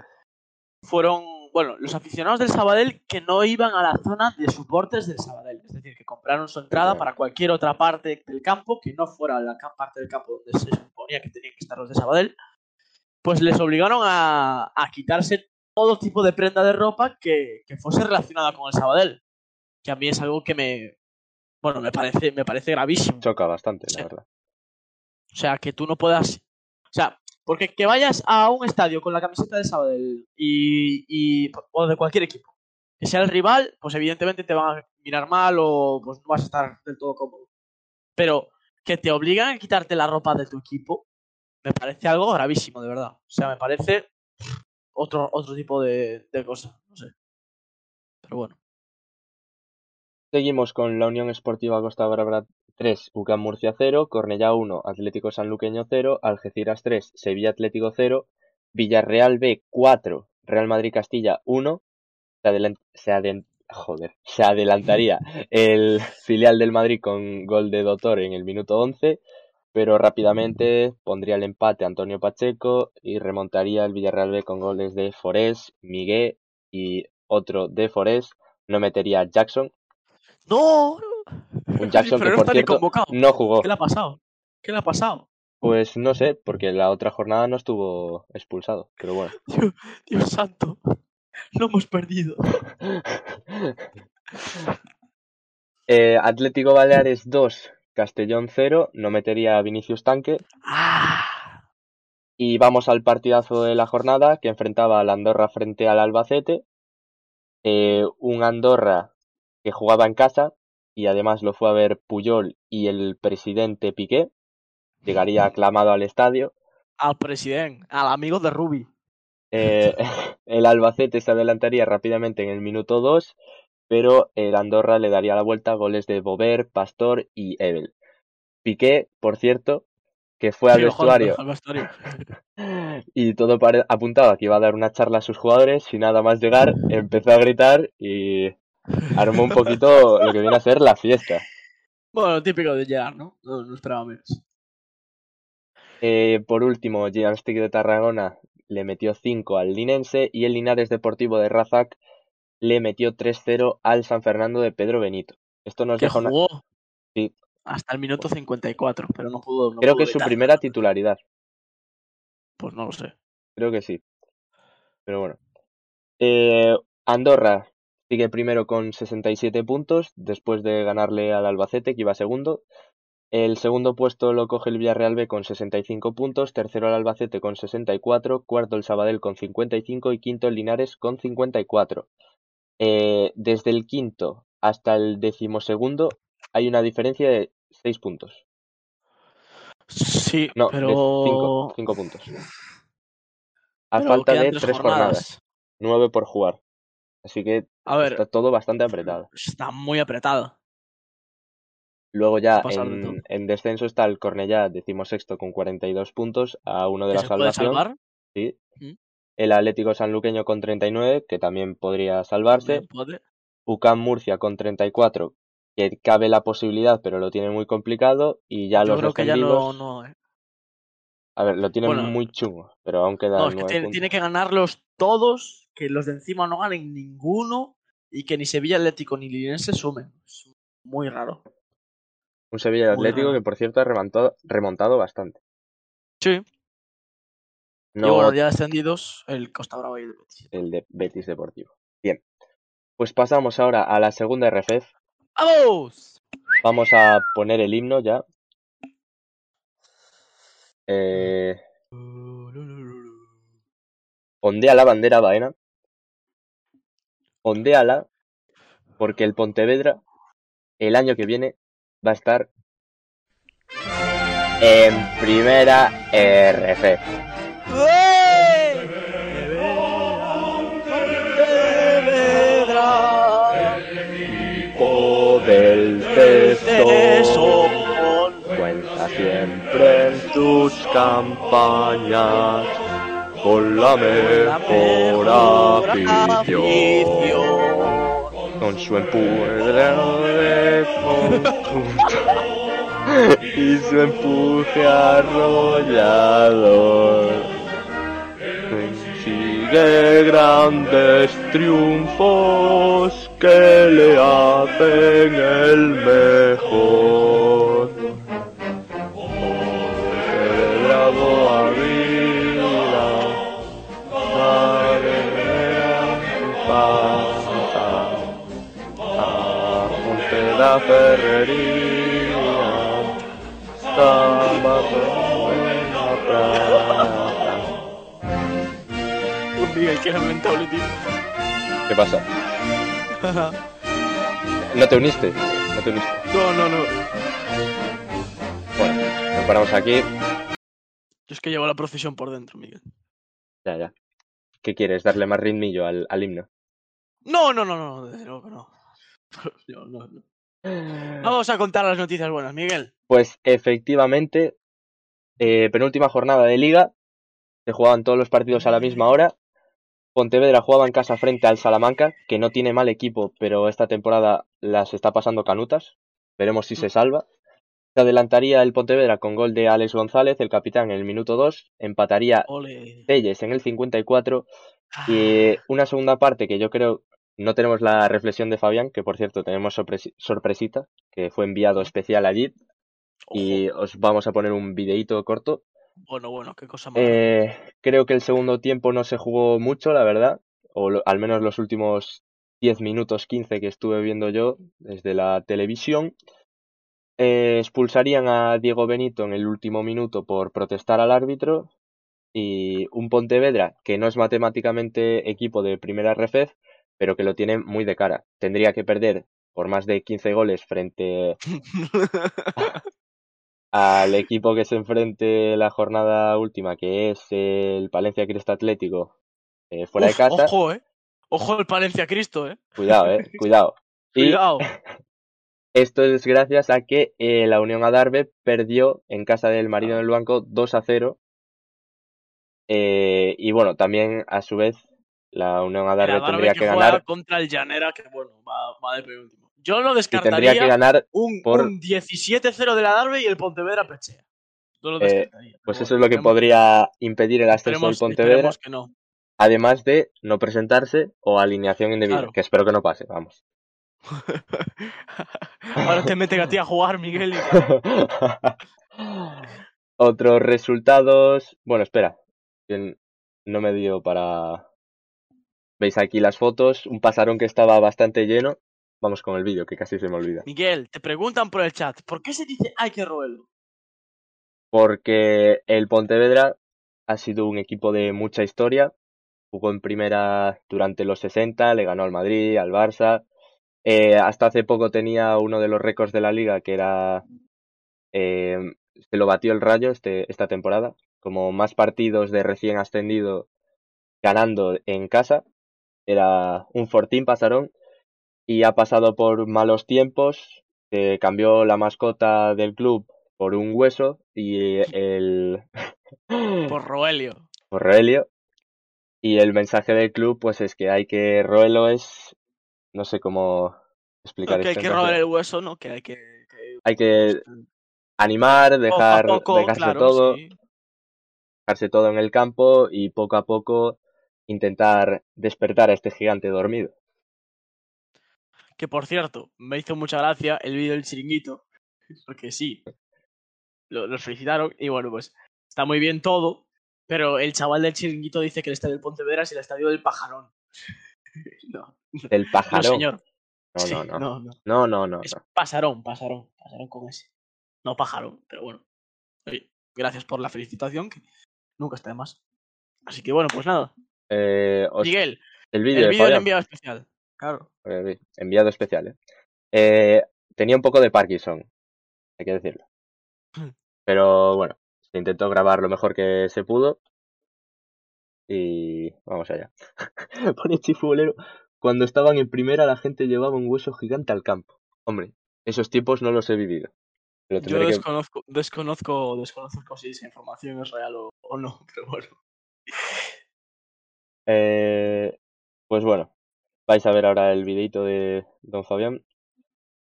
fueron, bueno, los aficionados del Sabadell que no iban a la zona de soportes del Sabadell, es decir, que compraron su entrada para cualquier otra parte del campo que no fuera la parte del campo donde se suponía que tenían que estar los de Sabadell, pues les obligaron a, a quitarse todo tipo de prenda de ropa que, que fuese relacionada con el Sabadell, que a mí es algo que me, bueno, me parece, me parece gravísimo. Choca bastante, Sí. la verdad. O sea, que tú no puedas. O sea, porque que vayas a un estadio con la camiseta del Sabadell y, y. o de cualquier equipo, que sea el rival, pues evidentemente te van a mirar mal o pues no vas a estar del todo cómodo. Pero que te obligan a quitarte la ropa de tu equipo, me parece algo gravísimo, de verdad. O sea, me parece otro, otro tipo de, cosa. No sé. Pero bueno. Seguimos con la Unión Esportiva Costa Brava 3, UCAM Murcia 0, Cornellá 1, Atlético Sanluqueño 0, Algeciras 3, Sevilla Atlético 0, Villarreal B 4, Real Madrid Castilla 1, se, adelan- se joder, se adelantaría el filial del Madrid con gol de Dotor en el minuto 11, pero rápidamente pondría el empate Antonio Pacheco y remontaría el Villarreal B con goles de Forés, Miguel y otro de Forés, no metería a Jackson, ¡No! un Jackson Pero que no por cierto convocado. no jugó. ¿Qué le ha pasado? ¿Qué le ha pasado? Pues no sé, porque la otra jornada no estuvo expulsado, pero bueno. Dios, Dios santo. Lo hemos perdido. Eh, Atlético Baleares 2, Castellón 0, no metería a Vinicius Tanque. Ah. Y vamos al partidazo de la jornada que enfrentaba al Andorra frente al Albacete. Eh, un Andorra que jugaba en casa, y además lo fue a ver Puyol y el presidente Piqué. Llegaría aclamado al estadio. Al presidente, al amigo de Rubi. Eh, el Albacete se adelantaría rápidamente en el minuto 2, pero el Andorra le daría la vuelta a goles de Bover, Pastor y Ebel. Piqué, por cierto, que fue al vestuario al vestuario. y todo apuntaba que iba a dar una charla a sus jugadores y nada más llegar empezó a gritar y armó un poquito lo que viene a ser la fiesta. Bueno, típico de llegar, ¿no? No, no esperaba menos. Eh, por último, Gigantic de Tarragona le metió 5 al Linense y el Linares Deportivo de Razac le metió 3-0 al San Fernando de Pedro Benito. Esto nos deja una... jugó Sí. hasta el minuto 54, pero no pudo. no Creo pudo que es su primera titularidad. Pues no lo sé. Creo que sí. Pero bueno. Eh, Andorra sigue primero con 67 puntos después de ganarle al Albacete, que iba segundo. El segundo puesto lo coge el Villarreal B con 65 puntos, tercero el Albacete con 64, cuarto el Sabadell con 55 y quinto el Linares con 54. Eh, desde el quinto hasta el decimosegundo hay una diferencia de 6 puntos. Sí, No, pero. de 5 cinco puntos. A pero falta de tres 3 jornadas, 9 por jugar. Así que A ver, está todo bastante apretado. está muy apretado. Luego ya en, en descenso está el Cornellá, decimosexto con 42 puntos a uno de ¿Que la se puede salvación. salvar? sí. Mm. El Atlético Sanluqueño con 39, que también podría salvarse. UCAM Murcia con 34, que cabe la posibilidad, pero lo tiene muy complicado. Y ya Yo los creo que ya no. eh. a ver, lo Bueno, muy chungo, pero aún quedan No, es que tiene, tiene que ganarlos todos, que los de encima no ganen ninguno y que ni Sevilla Atlético ni Linense sumen. Es muy raro. Un Sevilla muy Atlético raro. que, por cierto, ha remontado, remontado bastante. Sí. No Y bueno, ya descendidos, el Costa Brava y el Betis. el de Betis Deportivo. Bien, pues pasamos ahora a la segunda RFF. ¡Vamos! Vamos a poner el himno ya. Eh, ondea la bandera Baena. Ondéala porque el Pontevedra el año que viene va a estar en primera RFF. Del Tesoro. Cuenta siempre en tus campañas con la mejor afición. Con su empuje de y su empuje arrollador. Consigue grandes triunfos que le hacen el mejor. Ferrería. Miguel, que lamentable, tío. ¿Qué pasa? ¿No te uniste? ¿No te uniste? no, no, no. Bueno, nos paramos aquí. Yo es que llevo la procesión por dentro, Miguel. Ya, ya. ¿Qué quieres? ¿Darle más ritmillo al, al himno? No, no, no, no, desde luego que no. Yo, no, no. Vamos a contar las noticias buenas, Miguel. Pues efectivamente, eh, penúltima jornada de liga. Se jugaban todos los partidos a la misma hora. Pontevedra jugaba en casa frente al Salamanca, que no tiene mal equipo, pero esta temporada las está pasando canutas. Veremos si se salva. Se adelantaría el Pontevedra con gol de Alex González, el capitán, en el minuto 2. Empataría Ole. Telles en el 54. Y una segunda parte que yo creo no tenemos la reflexión de Fabián, que por cierto tenemos sorpresi- sorpresita, que fue enviado especial allí. Y os vamos a poner un videíto corto. Bueno, bueno, qué cosa más. Eh, creo que el segundo tiempo no se jugó mucho, la verdad. O lo- al menos los últimos 10 minutos, 15 que estuve viendo yo desde la televisión. Eh, expulsarían a Diego Benito en el último minuto por protestar al árbitro. Y un Pontevedra que no es matemáticamente equipo de primera RFF, pero que lo tiene muy de cara. Tendría que perder por más de 15 goles frente al equipo que se enfrente la jornada última, que es el Palencia Cristo Atlético, eh, fuera de casa. Ojo, eh. Ojo el Palencia Cristo, eh. Cuidado, eh, cuidado. Y Cuidado. esto es gracias a que eh, la Unión Adarve perdió en casa del Marino del Banco 2 a 0. Eh, y bueno, también a su vez la Unión Adarve tendría que, ganar contra el Llanera, que bueno, va, va de penúltimo. Yo lo y descartaría tendría que ganar un, por- un 17-0 del Adarve y el Pontevedra pechea. Yo lo Eh, descartaría. Pues eso es lo que esperemos- podría impedir el ascenso del Pontevedra, que no. además de no presentarse o alineación indebida, Claro. que espero que no pase, vamos. Ahora te meten a ti a jugar, Miguel. y- Otros resultados. Bueno, espera. No me dio para. Veis aquí las fotos. Un pasarón que estaba bastante lleno. Vamos con el vídeo, que casi se me olvida. Miguel, te preguntan por el chat, ¿por qué se dice hay que roerlo? Porque el Pontevedra ha sido un equipo de mucha historia. Jugó en primera durante los 60, le ganó al Madrid, al Barça. Eh, hasta hace poco tenía uno de los récords de la liga que era. eh, se lo batió el Rayo este, esta temporada. Como más partidos de recién ascendido ganando en casa. Era un fortín pasarón. Y ha pasado por malos tiempos. Se cambió la mascota del club por un hueso. Y el. Por Roelio. por Roelio. Y el mensaje del club, pues es que hay que. Roelio es. No sé cómo explicar No, que hay esto. que castellano. el hueso, ¿no? Que hay que... que- Hay que animar, dejar, poco a poco, dejarse claro, todo, sí. dejarse todo en el campo y poco a poco intentar despertar a este gigante dormido. Que por cierto, me hizo mucha gracia el vídeo del chiringuito. Porque sí, lo- los felicitaron. Y bueno, pues está muy bien todo. Pero el chaval del chiringuito dice que el estadio del Pontevedra es el estadio del pajarón. no, Del no, pajarón. señor. No, Sí, no, no. no, no. No, no, no, Es pasarón, pasarón, pasarón con ese. No pajarón, pero bueno. Oye, gracias por la felicitación, que nunca está de más. Así que bueno, pues nada. Eh, os- Miguel, el vídeo el de enviado especial. Claro. Enviado especial, ¿eh? Eh, Tenía un poco de Parkinson, hay que decirlo. Pero bueno, se intentó grabar lo mejor que se pudo. Y vamos allá. Pone chifulero. Cuando estaban en primera, la gente llevaba un hueso gigante al campo. Hombre, esos tiempos no los he vivido. Pero Yo que... desconozco, desconozco, desconozco si esa información es real o, o no, pero bueno. Eh, pues bueno, vais a ver ahora el videito de Don Fabián.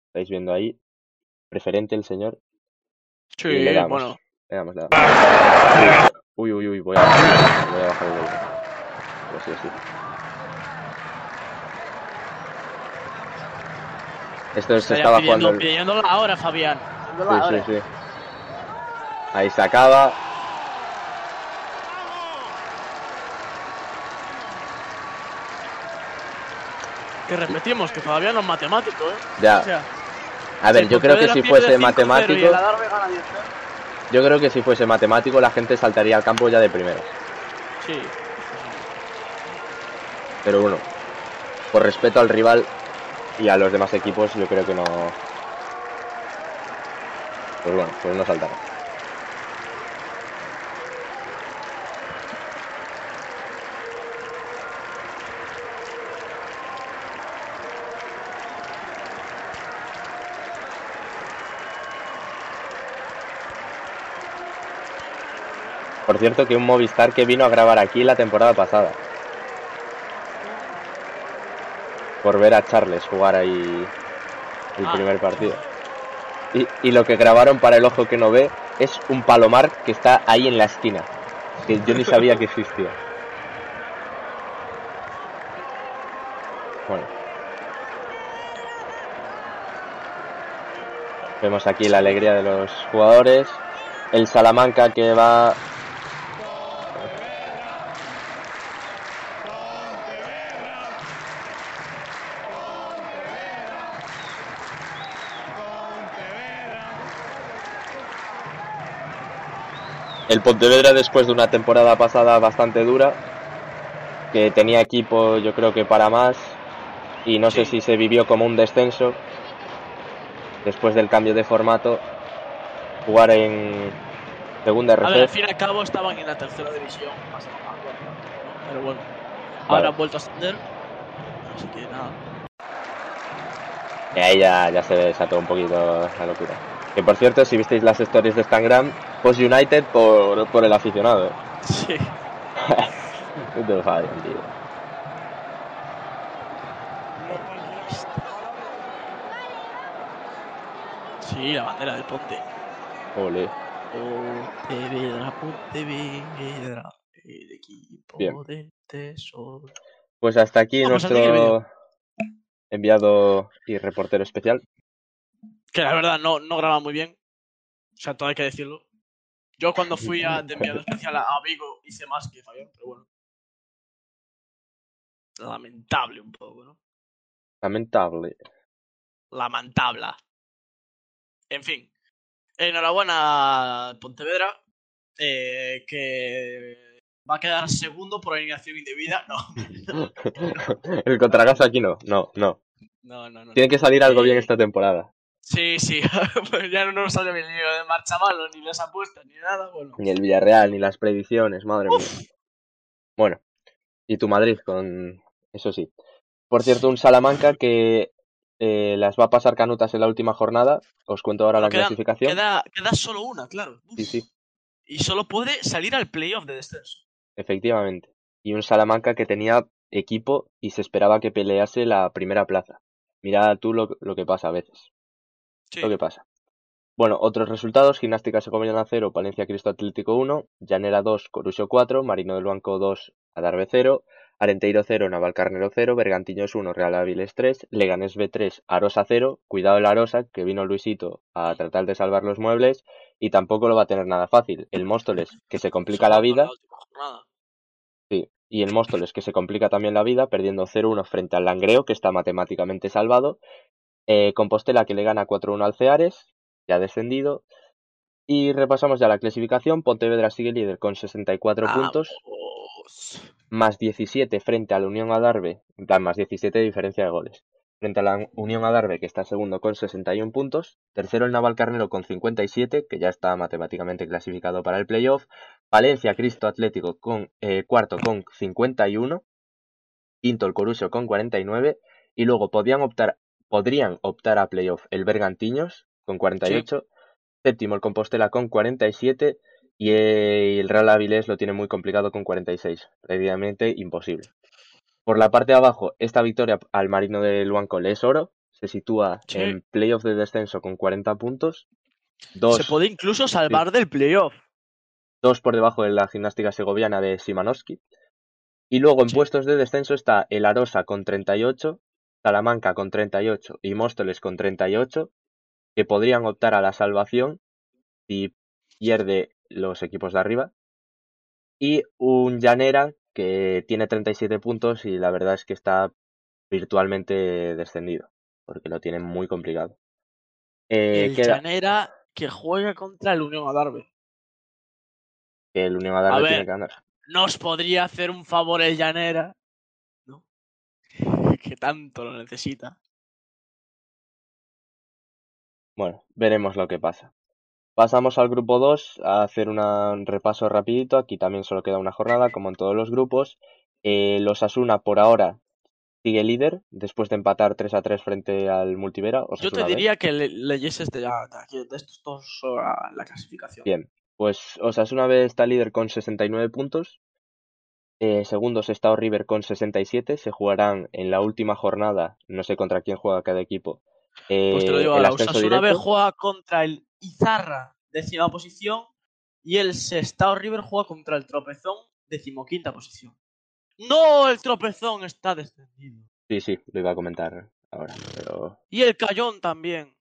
Estáis viendo ahí. Preferente el señor. Sí, Y le damos. bueno. Le damos, le damos. Uy, uy, uy, voy a, voy a bajar el volumen. Pero sí, sí. Esto se estaba pidiendo, jugando. el- pidiendo la hora, Fabián. pidiendo la Sí, sí, hora. sí. Ahí se acaba. Que repetimos, que todavía no es matemático, ¿eh? Ya. O sea, A ver, yo creo que si fuese 5-0 Y matemático, 10 yo creo que si fuese matemático la gente saltaría al campo ya de primero. Sí. sí, Pero bueno, por respeto al rival y a los demás equipos, yo creo que no. Pues bueno, pues no saltará. Por cierto, que un Movistar que vino a grabar aquí la temporada pasada. Por ver a Charles jugar ahí el Ah. primer partido. Y, y lo que grabaron para el ojo que no ve es un palomar que está ahí en la esquina. Que yo ni sabía que existía. Bueno. Vemos aquí la alegría de los jugadores. El Salamanca que va el Pontevedra después de una temporada pasada bastante dura, que tenía equipo yo creo que para más, Y no sé si se vivió como un descenso después del cambio de formato. Jugar en segunda A ver, al fin y al cabo estaban en la tercera división. Pero bueno, Vale. ahora han vuelto a ascender. Así que nada. Y ahí ya, ya se desató un poquito la locura. Que por cierto, si visteis las stories de Instagram, Post United por, por el aficionado. Sí. No te fallen, tío. Sí, la bandera del Ponte. Ole. Pontevedra, Pontevedra, el equipo Bien. del tesoro. Pues hasta aquí Vamos a seguir el nuestro enviado y reportero especial. Que la verdad no, no graba muy bien. O sea, todo hay que decirlo. Yo cuando fui a, de enviado especial a, Vigo hice más que Fabián, pero bueno. Lamentable un poco, ¿no? Lamentable. Lamentable. En fin. Enhorabuena a Pontevedra. eh, que va a quedar segundo por alineación indebida. No, el contragazo aquí no, no, no. no, no. no. Tiene que salir algo Eh, bien esta temporada. Sí, sí. pues ya no nos sale bien ni lo de marcha malo, ni las apuestas, ni nada. Bueno. Ni el Villarreal, ni las predicciones, madre mía. Bueno, y tu Madrid con eso sí. Por cierto, un Salamanca que eh, las va a pasar canutas en la última jornada. Os cuento ahora la Queda- clasificación. Queda, queda solo una, claro. Uf. Sí, sí, Y solo puede salir al playoff de descenso. efectivamente. Y un Salamanca que tenía equipo y se esperaba que pelease la primera plaza. Mira tú lo, lo que pasa a veces. Sí. Lo que pasa. Bueno, otros resultados: Gimnástica Segoviana 0, Palencia Cristo Atlético 1, Llanera 2, Coruso 4, Marino del Banco 2, Adarve 0, Arenteiro 0, Navalcarnero 0, Bergantiños 1, Real Áviles 3, Leganés B 3, Arosa 0, cuidado el Arosa, que vino Luisito a tratar de salvar los muebles y tampoco lo va a tener nada fácil. El Móstoles, que se complica la vida. Sí, y el Móstoles que se complica también la vida, perdiendo 0-1 frente al Langreo, que está matemáticamente salvado. Eh, Compostela que le gana 4-1 al Ceares, ya descendido. Y repasamos ya la clasificación. Pontevedra sigue líder con 64 puntos, más 17 frente a la Unión Adarve, en plan, más 17 de diferencia de goles. Frente a la Unión Adarve, que está segundo con 61 puntos. Tercero el Navalcarnero con 57, que ya está matemáticamente clasificado para el playoff. Valencia Cristo Atlético con eh, cuarto con 51. Quinto el Coruso con 49. Y luego podían optar, podrían optar a playoff el Bergantiños con 48. Séptimo el Compostela con 47. Y el Real Avilés lo tiene muy complicado con 46. Prácticamente imposible. Por la parte de abajo, esta victoria al Marino del Banco le es oro. Se sitúa Sí. en playoff de descenso con 40 puntos. Dos, Se puede incluso salvar del playoff. dos por debajo de la gimnástica segoviana de Simanowski. Y luego en Sí. puestos de descenso está el Arosa con 38, Salamanca con 38 y Móstoles con 38, que podrían optar a la salvación si pierde los equipos de arriba. Y un Llanera que tiene 37 puntos y la verdad es que está virtualmente descendido, porque lo tiene muy complicado. Eh, el queda Llanera que juega contra el Unión Adarve. que el Unión A Adarve ver. tiene que ganar. ¿Nos podría hacer un favor el Llanera? ¿No? que tanto lo necesita. Bueno, veremos lo que pasa. Pasamos al grupo 2 a hacer una- un repaso rapidito. Aquí también solo queda una jornada, como en todos los grupos. Eh, los Asuna por ahora sigue líder, después de empatar 3 a 3 frente al Multivera. Yo te B. diría que le- leyeses de, la- de de estos dos a la clasificación. Bien, pues Osasuna B está líder con 69 puntos. Eh, segundos está River con 67. Se jugarán en la última jornada, no sé contra quién juega cada equipo. Pues te lo eh, digo el ahora, Osasuna B juega contra el Izarra, décima posición, y el Sestao River juega contra el Tropezón, decimoquinta posición. ¡No! El Tropezón está descendido. Sí, sí, lo iba a comentar ahora, pero Y el Cayón también.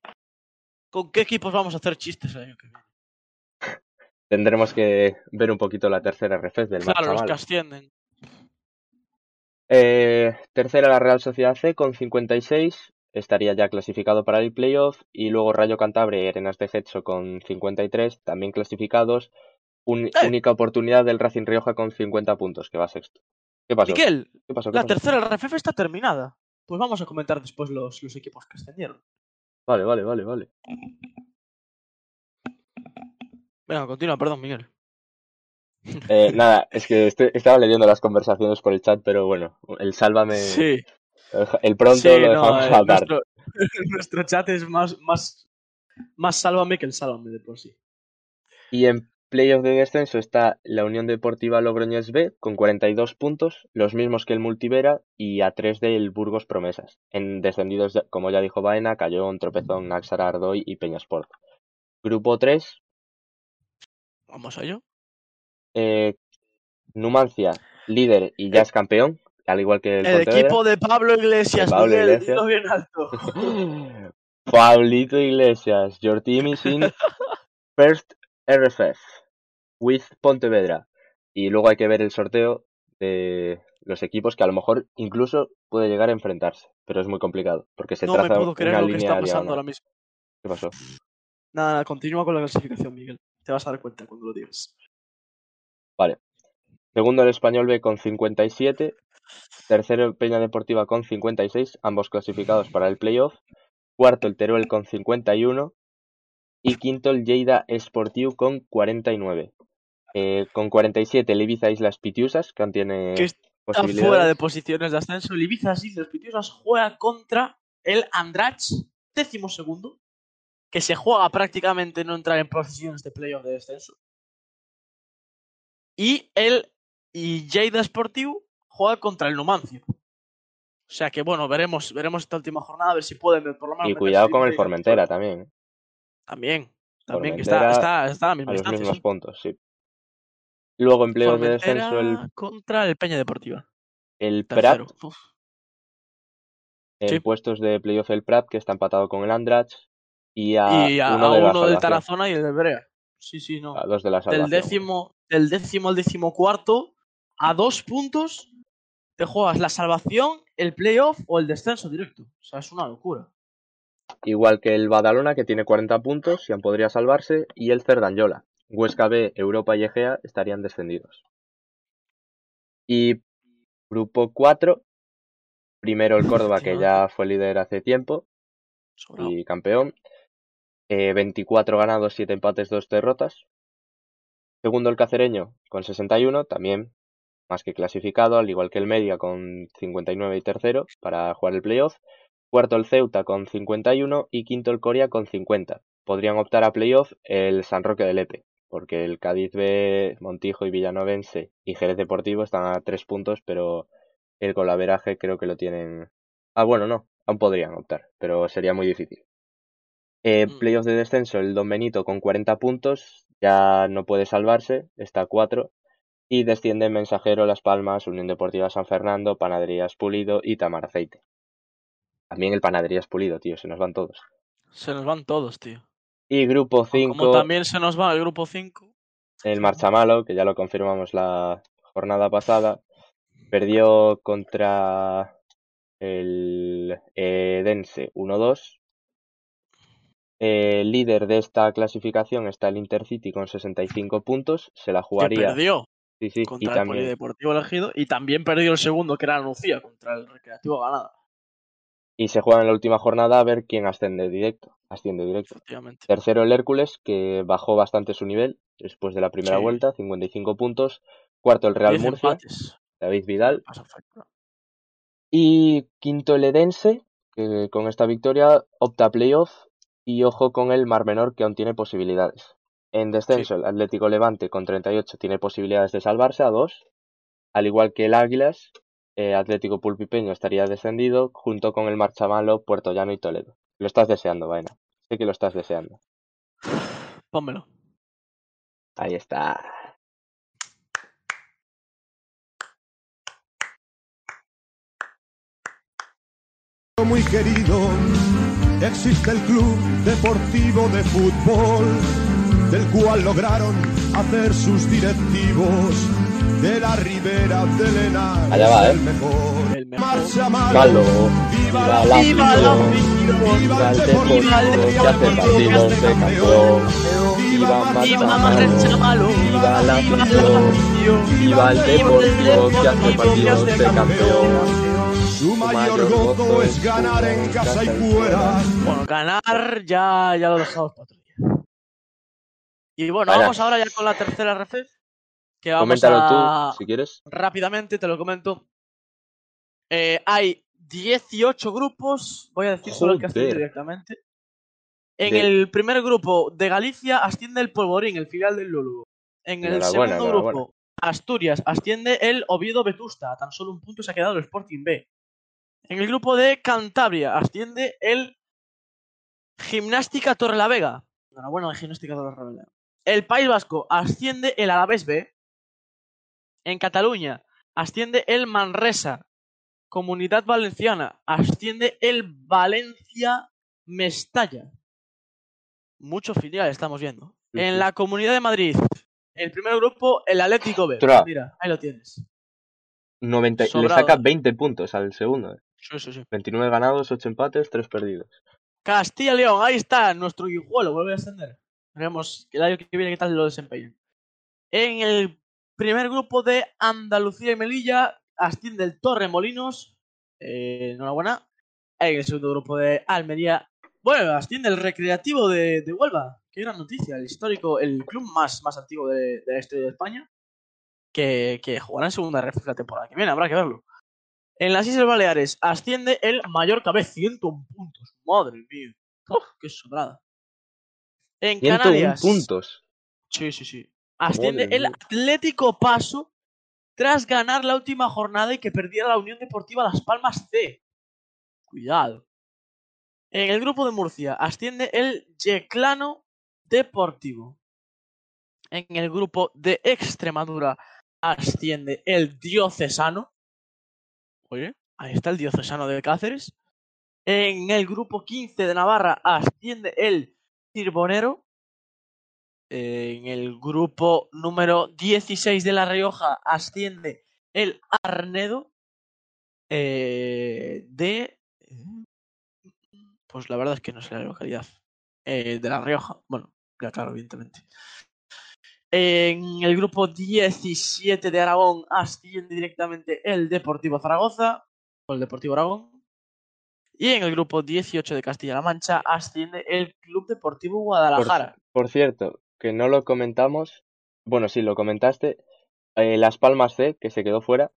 ¿Con qué equipos vamos a hacer chistes el año que viene? Tendremos que ver un poquito la tercera RFES del Claro, los que ascienden. Eh, tercera la Real Sociedad C con 56, estaría ya clasificado para el playoff. Y luego Rayo Cantabria y Arenas de Getxo con 53, también clasificados. Un- ¡Eh! Única oportunidad del Racing Rioja con 50 puntos, que va sexto. ¿Qué pasó? ¿Qué pasó? ¿Qué la pasó? tercera RFF está terminada. pues vamos a comentar después los, los equipos que ascendieron. Vale, vale, vale, vale. Venga, continúa, perdón, Miguel. Eh, nada, es que este- estaba leyendo las conversaciones por el chat, pero bueno, el sálvame, Sí, el pronto sí, lo no, dejamos eh, saltar. nuestro, nuestro chat es más, más, más sálvame que el sálvame de por sí. Y en playoff de descenso está la Unión Deportiva Logroñés B con 42 puntos, los mismos que el Multivera y a 3 del Burgos Promesas. En descendidos, como ya dijo Baena, Cayón, Tropezón, Naxara, Ardoy y Peñasport. Grupo 3, Vamos a ello. eh, Numancia, líder y ya es campeón, al igual que el, El, equipo de Pablo Iglesias, De Pablo Miguel, Iglesias. bien alto. Pablito Iglesias, your team is in first RFF with Pontevedra. Y luego hay que ver el sorteo de los equipos que a lo mejor incluso puede llegar a enfrentarse, pero es muy complicado porque se no me traza puedo creer una lo que está pasando ahora mismo. ¿Qué pasó? Nada, nada, continúa con la clasificación, Miguel. Te vas a dar cuenta cuando lo digas. Segundo el Español B con 57, tercero Peña Deportiva con 56, ambos clasificados para el playoff, cuarto el Teruel con 51 y quinto el Lleida Sportiu con 49. Eh, con 47 el Ibiza Islas Pitiusas, que aún tiene está fuera de posiciones de ascenso. El Ibiza Islas Pitiusas juega contra el Andrach, décimo segundo, que se juega prácticamente no entrar en posiciones de playoff de descenso. Y el y Lleida Sportiu juega contra el Numancia. O sea que bueno, veremos, veremos esta última jornada a ver si pueden por lo menos Y cuidado con el Formentera también, ¿eh? También, también que está, está, está a la a misma los distancia. mismos sí. puntos, sí. Luego en playoff de descenso el, contra el Peña Deportiva. el Prat, en Sí. puestos de playoff el Prat, que está empatado con el Andrach, y a, y a uno, de del Tarazona y el del Brea. Sí, sí, no. a dos de la Del salvación. décimo, del décimo al decimocuarto, a dos puntos, te juegas la salvación, el playoff o el descenso directo. O sea, es una locura. Igual que el Badalona, que tiene 40 puntos aún podría salvarse, y el Cerdanyola. Huesca B, Europa y Egea estarían descendidos. Y grupo 4, primero el Córdoba, que ya fue líder hace tiempo y campeón. Eh, 24 ganados, 7 empates, 2 derrotas. Segundo el Cacereño con 61, también más que clasificado, al igual que el Media con 59 y tercero para jugar el playoff. Cuarto el Ceuta con 51 y quinto el Coria con 50. Podrían optar a playoff el San Roque de Lepe, porque el Cádiz B, Montijo y Villanovense y Jerez Deportivo están a 3 puntos, pero el golaveraje creo que lo tienen. Ah, bueno, no, aún podrían optar, pero sería muy difícil. Eh, Mm. playoff de descenso, el Don Benito con 40 puntos, ya no puede salvarse, está a 4. Y descienden Mensajero, Las Palmas, Unión Deportiva San Fernando, Panaderías Pulido y Tamar Aceite. También el Panaderías Pulido, tío, se nos van todos. Se nos van todos, tío. Y grupo Como 5, también se nos va el grupo 5. el Marchamalo, que ya lo confirmamos la jornada pasada, perdió contra el Edense 1-2. El líder de esta clasificación está el Intercity con 65 puntos, se la jugaría. perdió Sí, sí, y el también, Polideportivo elegido. Y también perdió el segundo, que era Lucía, contra el Recreativo Ganada. y se juega en la última jornada a ver quién asciende directo. Asciende directo. Tercero el Hércules, que bajó bastante su nivel después de la primera Sí. vuelta, 55 puntos. Cuarto el Real Murcia, empates. David Vidal. Y quinto el Edense, que con esta victoria opta a playoff. Y ojo con el Mar Menor, que aún tiene posibilidades. En descenso, el Atlético Levante con 38 tiene posibilidades de salvarse a dos. Al igual que el Águilas, eh, Atlético Pulpipeño estaría descendido junto con el Marchamalo, Puerto Llano y Toledo. Lo estás deseando, Vaina. Sé que lo estás deseando. Pónmelo. Ahí está. muy querido, existe el Club Deportivo de Fútbol, del cual lograron hacer sus directivos de la Ribera del Henar. Allá va, ¿eh? el mejor. El mejor. Marcha malo, viva la ¡Viva afición. afición! Viva el Deportivo Deportivo que hace partidos de campeón. Viva ¡Viva. Marcha Malo! Viva la ¡Viva afición. afición! Viva el Deportivo que hace partidos de campeón. Su mayor gozo es ganar en casa y fuera. Bueno, ganar ya, ya lo dejamos para otro día. Y bueno, Vaya. vamos ahora ya con la tercera RF. Que vamos Coméntalo a... tú, si quieres. rápidamente te lo comento. Eh, hay 18 grupos, voy a decir solo el que asciende directamente. En De- el primer grupo de Galicia asciende el Polvorín, el filial del Lugo. En el segundo enhorabuena. grupo, Asturias, asciende el Oviedo Vetusta. A tan solo un punto se ha quedado el Sporting B. En el grupo de Cantabria, asciende el Gimnástica Torrelavega. Enhorabuena, el Gimnástica Torrelavega. El País Vasco asciende el Alavés B. En Cataluña asciende el Manresa. Comunidad Valenciana asciende el Valencia Mestalla. Mucho filial estamos viendo. Sí, En sí. la Comunidad de Madrid, el primer grupo, el Atlético B. Ostras. Mira, ahí lo tienes. 90, le saca 20 puntos al segundo. eh. Sí, sí, sí. 29 ganados, 8 empates, 3 perdidos. Castilla y León, ahí está nuestro guijuelo, vuelve a ascender. Veremos el año que viene qué tal lo desempeñan. En el primer grupo de Andalucía y Melilla asciende el Torremolinos. Eh, enhorabuena. En el segundo grupo de Almería, bueno, asciende el Recreativo de, de Huelva. Qué gran noticia, el histórico, el club más, más antiguo de, de la historia de España. Que, que jugará en segunda ref la temporada que viene, habrá que verlo. En las Islas Baleares asciende el Mallorca B, 101 puntos. Madre mía. Uf, qué sobrada. En 101 Canarias. puntos. Sí, sí, sí. Asciende Madre el. Atlético Paso tras ganar la última jornada y que perdiera la Unión Deportiva Las Palmas C. Cuidado. En el grupo de Murcia asciende el Yeclano Deportivo. En el grupo de Extremadura asciende el Diocesano. Oye, ahí está el Diocesano de Cáceres. En el grupo 15 de Navarra asciende el Cirbonero. En el grupo número 16 de La Rioja asciende el Arnedo. eh, de. Pues la verdad es que no sé la localidad. Eh, de La Rioja. Bueno, ya claro, evidentemente. En el grupo 17 de Aragón asciende directamente el Deportivo Zaragoza. O el Deportivo Aragón. Y en el grupo 18 de Castilla-La Mancha asciende el Club Deportivo Por, Guadalajara. por cierto, que no lo comentamos. Bueno, sí, lo comentaste. eh, Las Palmas C, que se quedó fuera,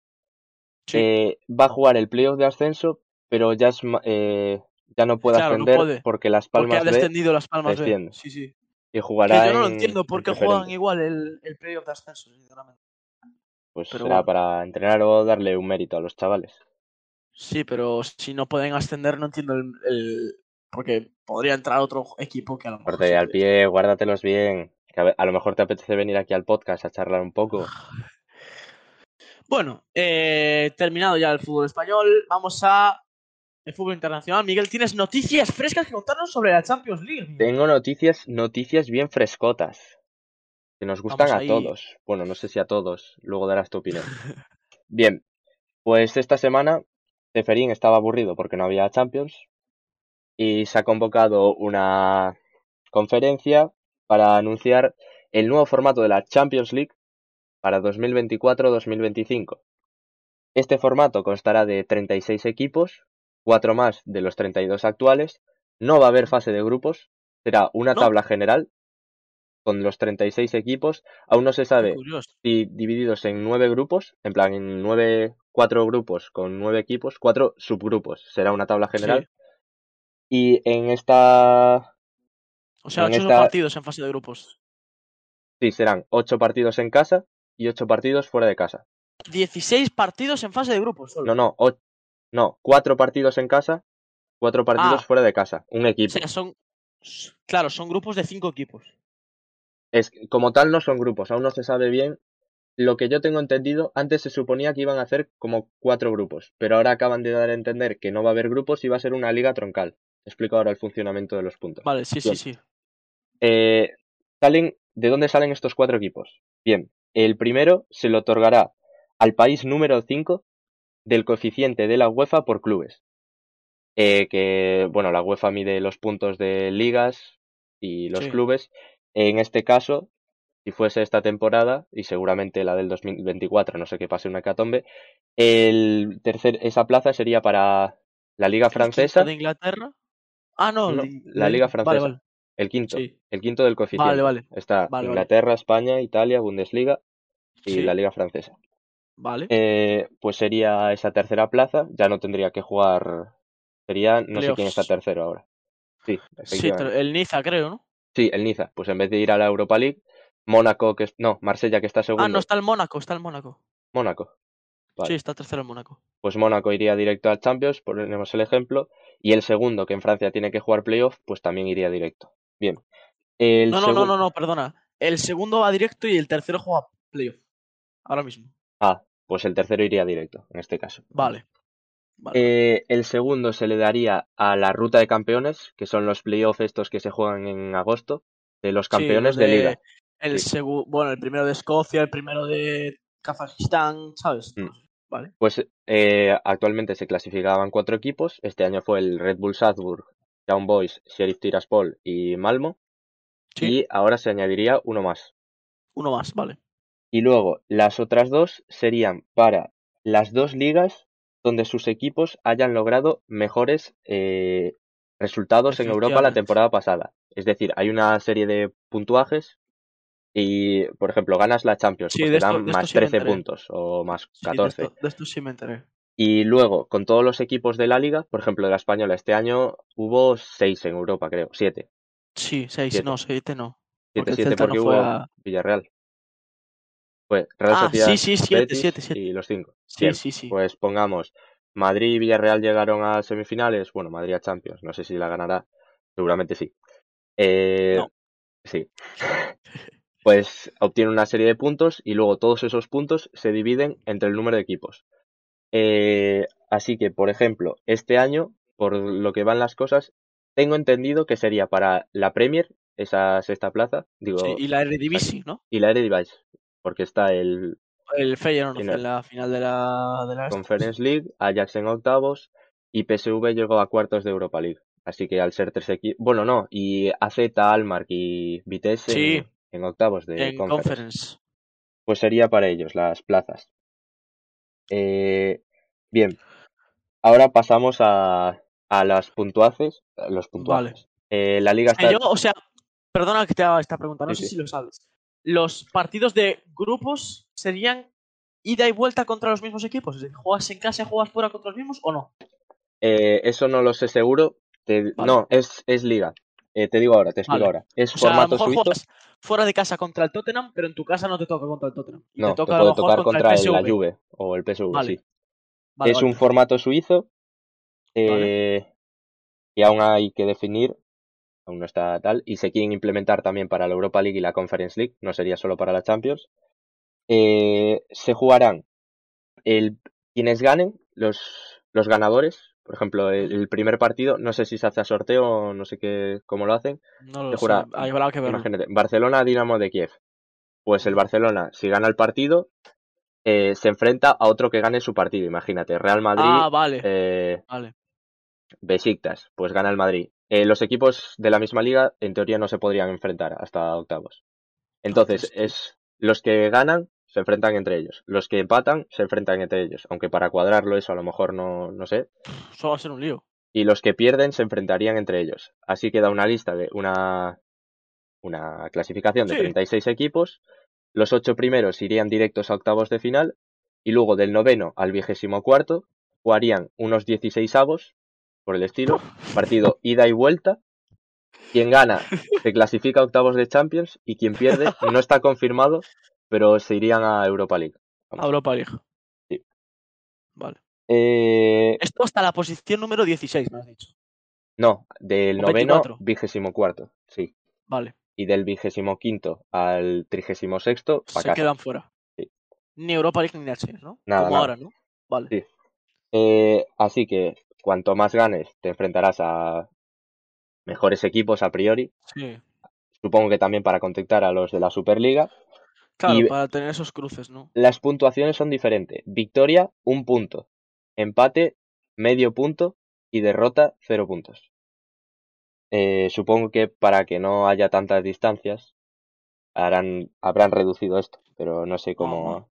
Sí. eh, va a jugar el playoff de ascenso, pero ya, es, eh, ya no puede Claro, no ascender puede, porque Las Porque Palmas ha B descendido las palmas B. desciende. Sí, sí. Que jugará yo no lo en- entiendo por en qué juegan igual el, el playoff de ascenso, sinceramente. Pues pero será bueno. para entrenar o darle un mérito a los chavales. Sí, pero si no pueden ascender, no entiendo el. el- Porque podría entrar otro equipo que a lo mejor. Corte al pie, guárdatelos bien. Que a lo mejor te apetece venir aquí al podcast a charlar un poco. Bueno, eh, terminado ya el fútbol español, vamos a el fútbol internacional. Miguel, tienes noticias frescas que contarnos sobre la Champions League. Tengo noticias, noticias bien frescotas. Que nos gustan a todos. Bueno, no sé si a todos. Luego darás tu opinión. Bien, pues esta semana Ceferín estaba aburrido porque no había Champions. Y se ha convocado una conferencia para anunciar el nuevo formato de la Champions League para 2024-2025. Este formato constará de 36 equipos, 4 más de los 32 actuales. No va a haber fase de grupos, será una ¿No? tabla general con los 36 equipos. Aún no se sabe si divididos en nueve grupos, en plan en nueve, cuatro grupos con nueve equipos, cuatro subgrupos. Será una tabla general. Sí. Y en esta, O sea, ocho esta- partidos en fase de grupos. sí, serán ocho partidos en casa y ocho partidos fuera de casa. 16 partidos en fase de grupos solo. No, no, no, cuatro partidos en casa, cuatro partidos Ah. fuera de casa. Un O equipo. sea, son. Claro, son grupos de 5 equipos. Es, como tal no son grupos, aún no se sabe bien. Lo que yo tengo entendido, antes se suponía que iban a hacer como cuatro grupos, pero ahora acaban de dar a entender que no va a haber grupos y va a ser una liga troncal. Te explico ahora el funcionamiento de los puntos. Vale, sí, sí, sí. Eh, salen, ¿De dónde salen estos cuatro equipos? Bien, el primero se le otorgará al país número 5 del coeficiente de la UEFA por clubes. Eh, que, bueno, la UEFA mide los puntos de ligas y los Sí. clubes. En este caso, si fuese esta temporada, y seguramente la del 2024, no sé qué pase una hecatombe, el tercer, esa plaza sería para la Liga Francesa. ¿De Inglaterra? Ah, no, la li- Liga Francesa. vale. El quinto. Sí. El quinto del coeficiente. Vale, vale. Está. Inglaterra, España, Italia, Bundesliga y Sí. la Liga Francesa. Vale. Eh, pues sería esa tercera plaza, ya no tendría que jugar. Sería, no sé quién está tercero ahora. Sí, sí, el Niza, creo, ¿no? Sí, el Niza. Pues en vez de ir a la Europa League, Mónaco, que es... no, Marsella, que está segundo. Ah, no, está el Mónaco, está el Mónaco. Mónaco. Vale. Sí, está tercero el Mónaco. Pues Mónaco iría directo al Champions, ponemos el ejemplo. Y el segundo, que en Francia tiene que jugar playoff, pues también iría directo. Bien. El No, no, no, no, no, perdona. El segundo va directo y el tercero juega playoff. Ahora mismo. Ah, pues el tercero iría directo, en este caso. Vale. Vale. Eh, el segundo se le daría a la ruta de campeones, que son los playoffs estos que se juegan en agosto, de los campeones los de, liga. El Sí. bueno, el primero de Escocia, el primero de Kazajistán, ¿sabes? Mm. Vale. Pues eh, actualmente se clasificaban cuatro equipos. Este año fue el Red Bull Salzburg, Young Boys, Sheriff Tiraspol y Malmo. Sí. Y ahora se añadiría uno más. Uno más, vale. Y luego las otras dos serían para las dos ligas donde sus equipos hayan logrado mejores eh, resultados en Europa la temporada pasada. Es decir, hay una serie de puntuajes y, por ejemplo, ganas la Champions, Sí, pues te dan esto más sí me 13 enteré. puntos o más Sí, de 14. esto, de esto sí me enteré. Y luego, con todos los equipos de la liga, por ejemplo, de la española, este año hubo 6 en Europa, creo, 7. Sí, seis, Siete. no, siete no. Porque 7, el 7 Celta no porque fue hubo a- Villarreal. Fue Real Ah, Sociedad, sí, sí, siete, Betis siete, siete. y los 5. Sí, Bien, sí, sí. Pues pongamos, Madrid y Villarreal llegaron a semifinales. Bueno, Madrid a Champions. No sé si la ganará. Seguramente sí. Eh, No. Sí. Pues obtiene una serie de puntos y luego todos esos puntos se dividen entre el número de equipos. Eh, así que, por ejemplo, este año, por lo que van las cosas, tengo entendido que sería para la Premier, esa sexta plaza, digo, Sí, y la Eredivisie, ¿no? y la Eredivisie, porque está el El Feyenoord en la final de la, de la Conference League, Ajax en octavos y PSV llegó a cuartos de Europa League. Así que al ser tres equipos, bueno, no, y AZ, Almark y Vitesse Sí. en, en octavos de en Conference. Conference. Pues sería para ellos las plazas. Eh, bien, ahora pasamos a, a las puntuaces, los puntuajes. Eh, la liga está... yo, o sea, perdona que te haga esta pregunta, no Sí, sé sí. si lo sabes. ¿Los partidos de grupos serían ida y vuelta contra los mismos equipos? Es decir, ¿juegas en casa y juegas fuera contra los mismos o no? eh, eso no lo sé seguro. te- Vale. No, es, es liga. Eh, te digo ahora, te explico Vale. ahora. Es O sea, a lo formato mejor juegas fuera de casa contra el Tottenham, pero en tu casa no te toca contra el Tottenham. Y No, te toca puede tocar contra, el el- la. Juve o el PSV, Vale. sí. Vale, es un formato suizo eh, y aún hay que definir, aún no está tal, y se quieren implementar también para la Europa League y la Conference League, no sería solo para la Champions. Eh, se jugarán el, quienes ganen, los, los ganadores, por ejemplo, el, el primer partido, no sé si se hace a sorteo o no sé qué, cómo lo hacen. No lo sé, jura, ahí habrá que verlo. Imagínate, Barcelona Dinamo de Kiev. Pues el Barcelona, si gana el partido, eh, se enfrenta a otro que gane su partido. Imagínate, Real Madrid, Ah, vale, eh, vale. Besiktas, pues gana el Madrid. Eh, los equipos de la misma liga, en teoría, no se podrían enfrentar hasta octavos. Entonces, Entonces, es los que ganan se enfrentan entre ellos. Los que empatan se enfrentan entre ellos. Aunque para cuadrarlo eso a lo mejor no, no sé. Eso va a ser un lío. Y los que pierden se enfrentarían entre ellos. Así queda una lista de una, una clasificación de Sí. 36 equipos. Los ocho primeros irían directos a octavos de final. Y luego del noveno al vigésimo cuarto jugarían unos 16 avos, por el estilo. Partido ida y vuelta. Quien gana se clasifica a octavos de Champions y quien pierde no está confirmado, pero se irían a Europa League. A Europa League. Sí. Vale. Eh, Esto hasta la posición número 16, me has dicho. no, del O noveno 24. vigésimo cuarto, sí. Vale. y del vigésimo quinto al trigésimo sexto Se casa. quedan fuera. Sí. Ni Europa League ni Nations, ¿no? Nada, Como nada. ahora, ¿no? Vale. Sí. Eh, así que cuanto más ganes, te enfrentarás a mejores equipos a priori. Sí. Supongo que también para contactar a los de la Superliga. Claro, Y- para tener esos cruces, ¿no? Las puntuaciones son diferentes. Victoria, un punto. Empate, medio punto. Y derrota, cero puntos. Eh, supongo que para que no haya tantas distancias, harán, habrán reducido esto, pero no sé cómo.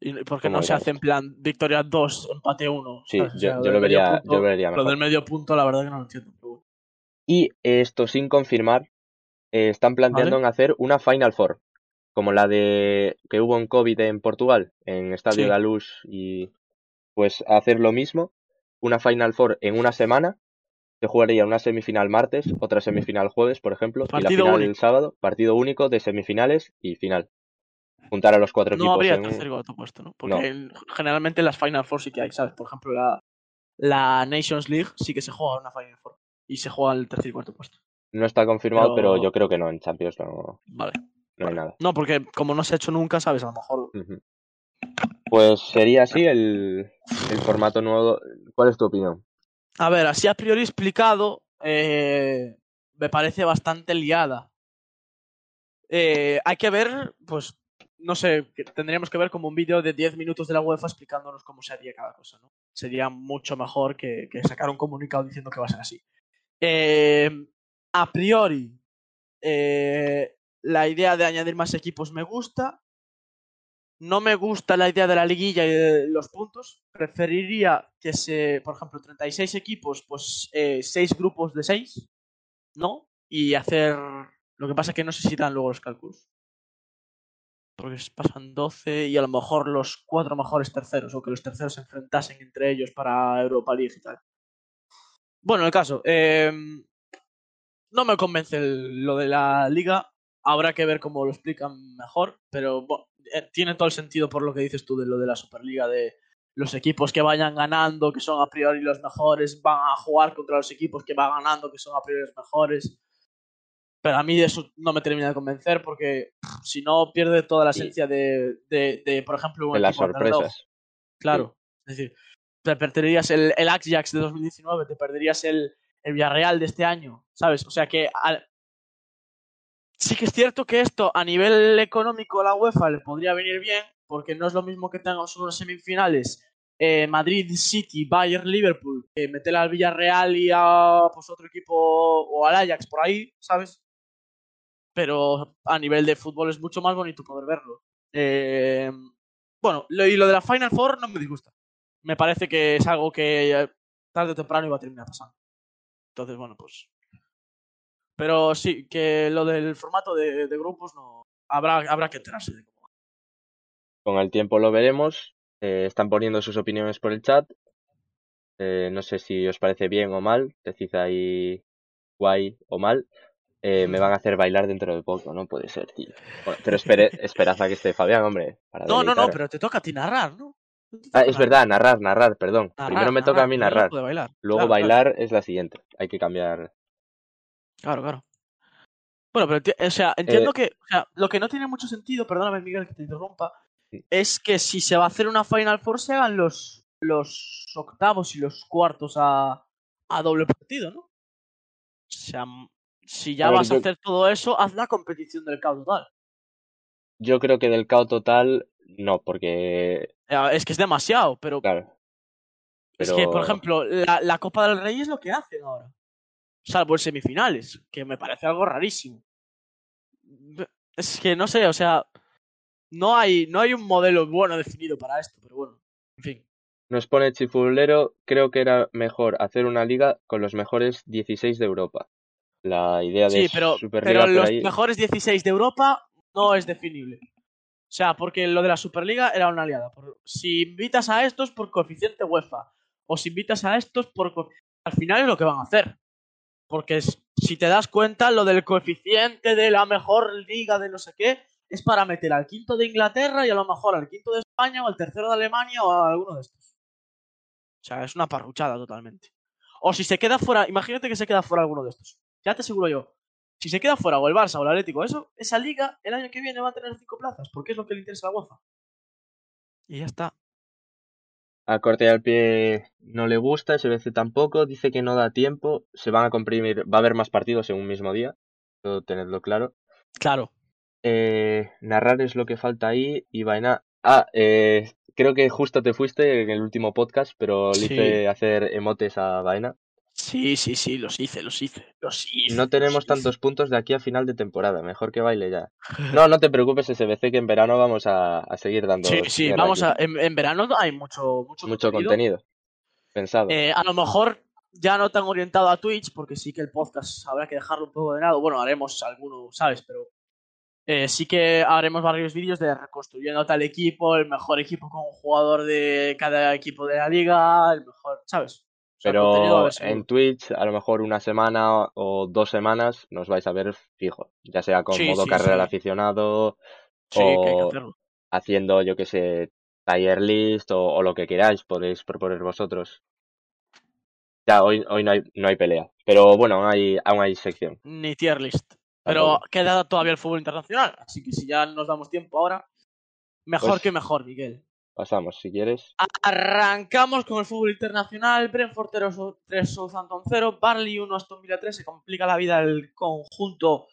Y porque ¿Cómo no se hace en plan victoria 2, empate 1. Sí, yo- sea, yo lo vería- punto- yo lo vería Lo mejor. del medio punto, la verdad que no lo entiendo. Y esto sin confirmar, eh, están planteando Vale. en hacer una Final Four, como la de que hubo en COVID en Portugal, en Estadio Sí. de la Luz, y pues hacer lo mismo, una Final Four en una semana, se jugaría una semifinal martes, otra semifinal jueves, por ejemplo, y la final único. el sábado, partido único de semifinales y final. Juntar a los cuatro No equipos habría en tercer cuarto puesto, ¿no? Porque No. en- generalmente las Final Four sí que hay, ¿sabes? Por ejemplo, la, la Nations League sí que se juega una Final Four. Y se juega el tercer y cuarto puesto. No está confirmado, pero... Pero- yo creo que no, en Champions no, Vale. no hay nada. No, porque como no se ha hecho nunca, ¿sabes? A lo mejor. Pues sería así el, el formato nuevo. ¿Cuál es tu opinión? A ver, así a priori explicado, eh, me parece bastante liada. Eh, hay que ver, pues, no sé, tendríamos que ver como un vídeo de 10 minutos de la UEFA explicándonos cómo se haría cada cosa, ¿no? Sería mucho mejor que, que sacar un comunicado diciendo que va a ser así. Eh, a priori, eh, la idea de añadir más equipos me gusta. No me gusta la idea de la liguilla y de los puntos. Preferiría que se, por ejemplo, 36 equipos, pues 6 grupos de 6, ¿no? Y hacer... Lo que pasa es que no sé si dan luego los cálculos. Porque pasan 12 y a lo mejor los cuatro mejores terceros, o que los terceros se enfrentasen entre ellos para Europa League y tal. Bueno, el caso. eh, no me convence lo de la liga. Habrá que ver cómo lo explican mejor, pero bueno, eh, tiene todo el sentido por lo que dices tú de lo de la Superliga, de los equipos que vayan ganando, que son a priori los mejores, van a jugar contra los equipos que van ganando, que son a priori los mejores. Pero a mí eso no me termina de convencer porque pff, si no pierde toda la Sí. esencia de, de, de, por ejemplo, un De las sorpresas. Claro. Es decir, te perderías el, el Ajax de 2019, te perderías el, el Villarreal de este año, ¿sabes? O sea que al- sí que es cierto que esto a nivel económico a la UEFA le podría venir bien, porque no es lo mismo que tengamos unas semifinales eh, Madrid City, Bayern, Liverpool, que meter al Villarreal y a pues, otro equipo o al Ajax por ahí, ¿sabes? Pero a nivel de fútbol es mucho más bonito poder verlo. Eh, bueno, y lo de la Final Four no me disgusta. Me parece que es algo que tarde o temprano iba a terminar pasando. Entonces, bueno, pues. Pero sí, que lo del formato de, grupos no. Habrá, habrá que enterarse de cómo. Con el tiempo lo veremos. Eh, están poniendo sus opiniones por el chat. Eh, no sé si os parece bien o mal. Decid ahí guay o mal. Eh, me van a hacer bailar dentro de poco, no puede ser, tío. Bueno, pero espere, esperad a que esté Fabián, hombre. Para No, no, no, pero te toca a ti narrar, ¿no? Ah, es verdad, narrar, narrar, perdón. narrar, Primero me toca a mí narrar. bailar. Luego Claro, claro. bailar es la siguiente. Hay que cambiar. Claro, claro. Bueno, pero o sea, entiendo Eh, que o sea, lo que no tiene mucho sentido, perdóname Miguel que te interrumpa, Sí. es que si se va a hacer una Final Four se hagan los, los octavos y los cuartos a, a doble partido, ¿no? O sea, si ya A ver, vas a hacer todo eso, haz la competición del caos total. Yo creo que del cao total, no, porque, Es que es demasiado, pero claro. es que, por ejemplo, la, la Copa del Rey es lo que hacen ahora. Salvo en semifinales, que me parece algo rarísimo. Es que no sé, o sea, no hay, no hay un modelo bueno definido para esto, pero bueno, en fin. Nos pone Chifulero, creo que era mejor hacer una liga con los mejores 16 de Europa. La idea de Sí, pero, Superliga pero los ahí, mejores 16 de Europa no es definible. O sea, porque lo de la Superliga era una aliada. Si invitas a estos por coeficiente UEFA, o si invitas a estos por... Al final es lo que van a hacer. Porque si te das cuenta, lo del coeficiente de la mejor liga de no sé qué es para meter al quinto de Inglaterra y a lo mejor al quinto de España o al tercero de Alemania o a alguno de estos. O sea, es una parruchada totalmente. O si se queda fuera, imagínate que se queda fuera alguno de estos. Ya te aseguro yo. Si se queda fuera o el Barça o el Atlético, eso, esa liga el año que viene va a tener cinco plazas, porque es lo que le interesa a la UEFA. Y ya está. a corte y al pie no le gusta, SBC tampoco, dice que no da tiempo, se van a comprimir, va a haber más partidos en un mismo día, todo tenedlo claro. Claro. Eh, narrar es lo que falta ahí y vaina. Ah, eh, creo que justo te fuiste en el último podcast, pero le Sí. hice hacer emotes a vaina. Sí, sí, sí, los hice, los hice, los hice. No tenemos hice. tantos puntos de aquí a final de temporada. Mejor que baile ya. No, no te preocupes, SBC, que en verano vamos a, a seguir dando. Sí, sí, vamos aquí. a. En, en verano hay mucho, mucho, Mucho contenido. Pensado. Eh, a lo mejor ya no tan orientado a Twitch, porque sí que el podcast habrá que dejarlo un poco de lado. Bueno, haremos alguno, ¿sabes? Pero eh, sí que haremos varios vídeos de reconstruyendo tal equipo, el mejor equipo con un jugador de cada equipo de la liga, el mejor, ¿sabes? Pero en Twitch, a lo mejor una semana o dos semanas nos vais a ver fijo. Ya sea con Sí, modo sí, carrera sí. aficionado, que que o haciendo, yo que sé, tier list o, o lo que queráis, podéis proponer vosotros. Ya, hoy, hoy no hay, no hay pelea. Pero bueno, aún hay, aún hay sección. Ni tier list. Pero queda todavía el fútbol internacional, así que si ya nos damos tiempo ahora, mejor Pues- que mejor, Miguel. Pasamos, si quieres. Arrancamos con el fútbol internacional. Brentford 3, Southampton 0. Barley 1, Aston Villa 3. Se complica la vida el conjunto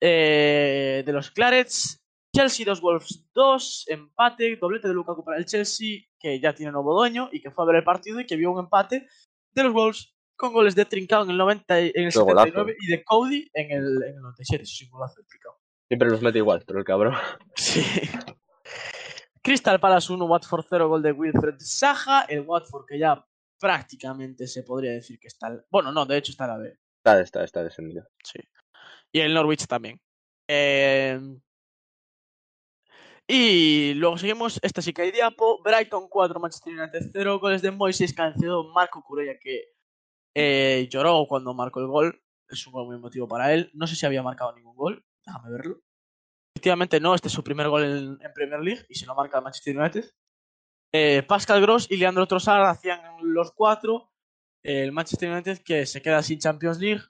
eh, de los Clarets. Chelsea 2, Wolves 2. Empate. Doblete de Lukaku para el Chelsea, que ya tiene nuevo dueño y que fue a ver el partido y que vio un empate de los Wolves con goles de Trincao en el, 90, y- en el Qué golazo. 79 y de Cody en el, en el 97. Eso es un golazo de. Siempre los mete igual, pero el cabrón. Sí. Crystal Palace 1, Watford 0, gol de Wilfred Saja. El Watford que ya prácticamente se podría decir que está... al- Bueno, no, de hecho está a la B. Está, está, está descendido. Sí. Y el Norwich también. Eh, Y luego seguimos, esta sí que hay diapo. Brighton 4, Manchester United 0. Goles de Moises Cancedo, Marco Curella que eh, lloró cuando marcó el gol. Es un gol muy emotivo para él. No sé si había marcado ningún gol. Déjame verlo. Efectivamente no, este es su primer gol en, en Premier League y se lo marca el Manchester United. Eh, Pascal Gross y Leandro Trossard hacían los cuatro. Eh, el Manchester United que se queda sin Champions League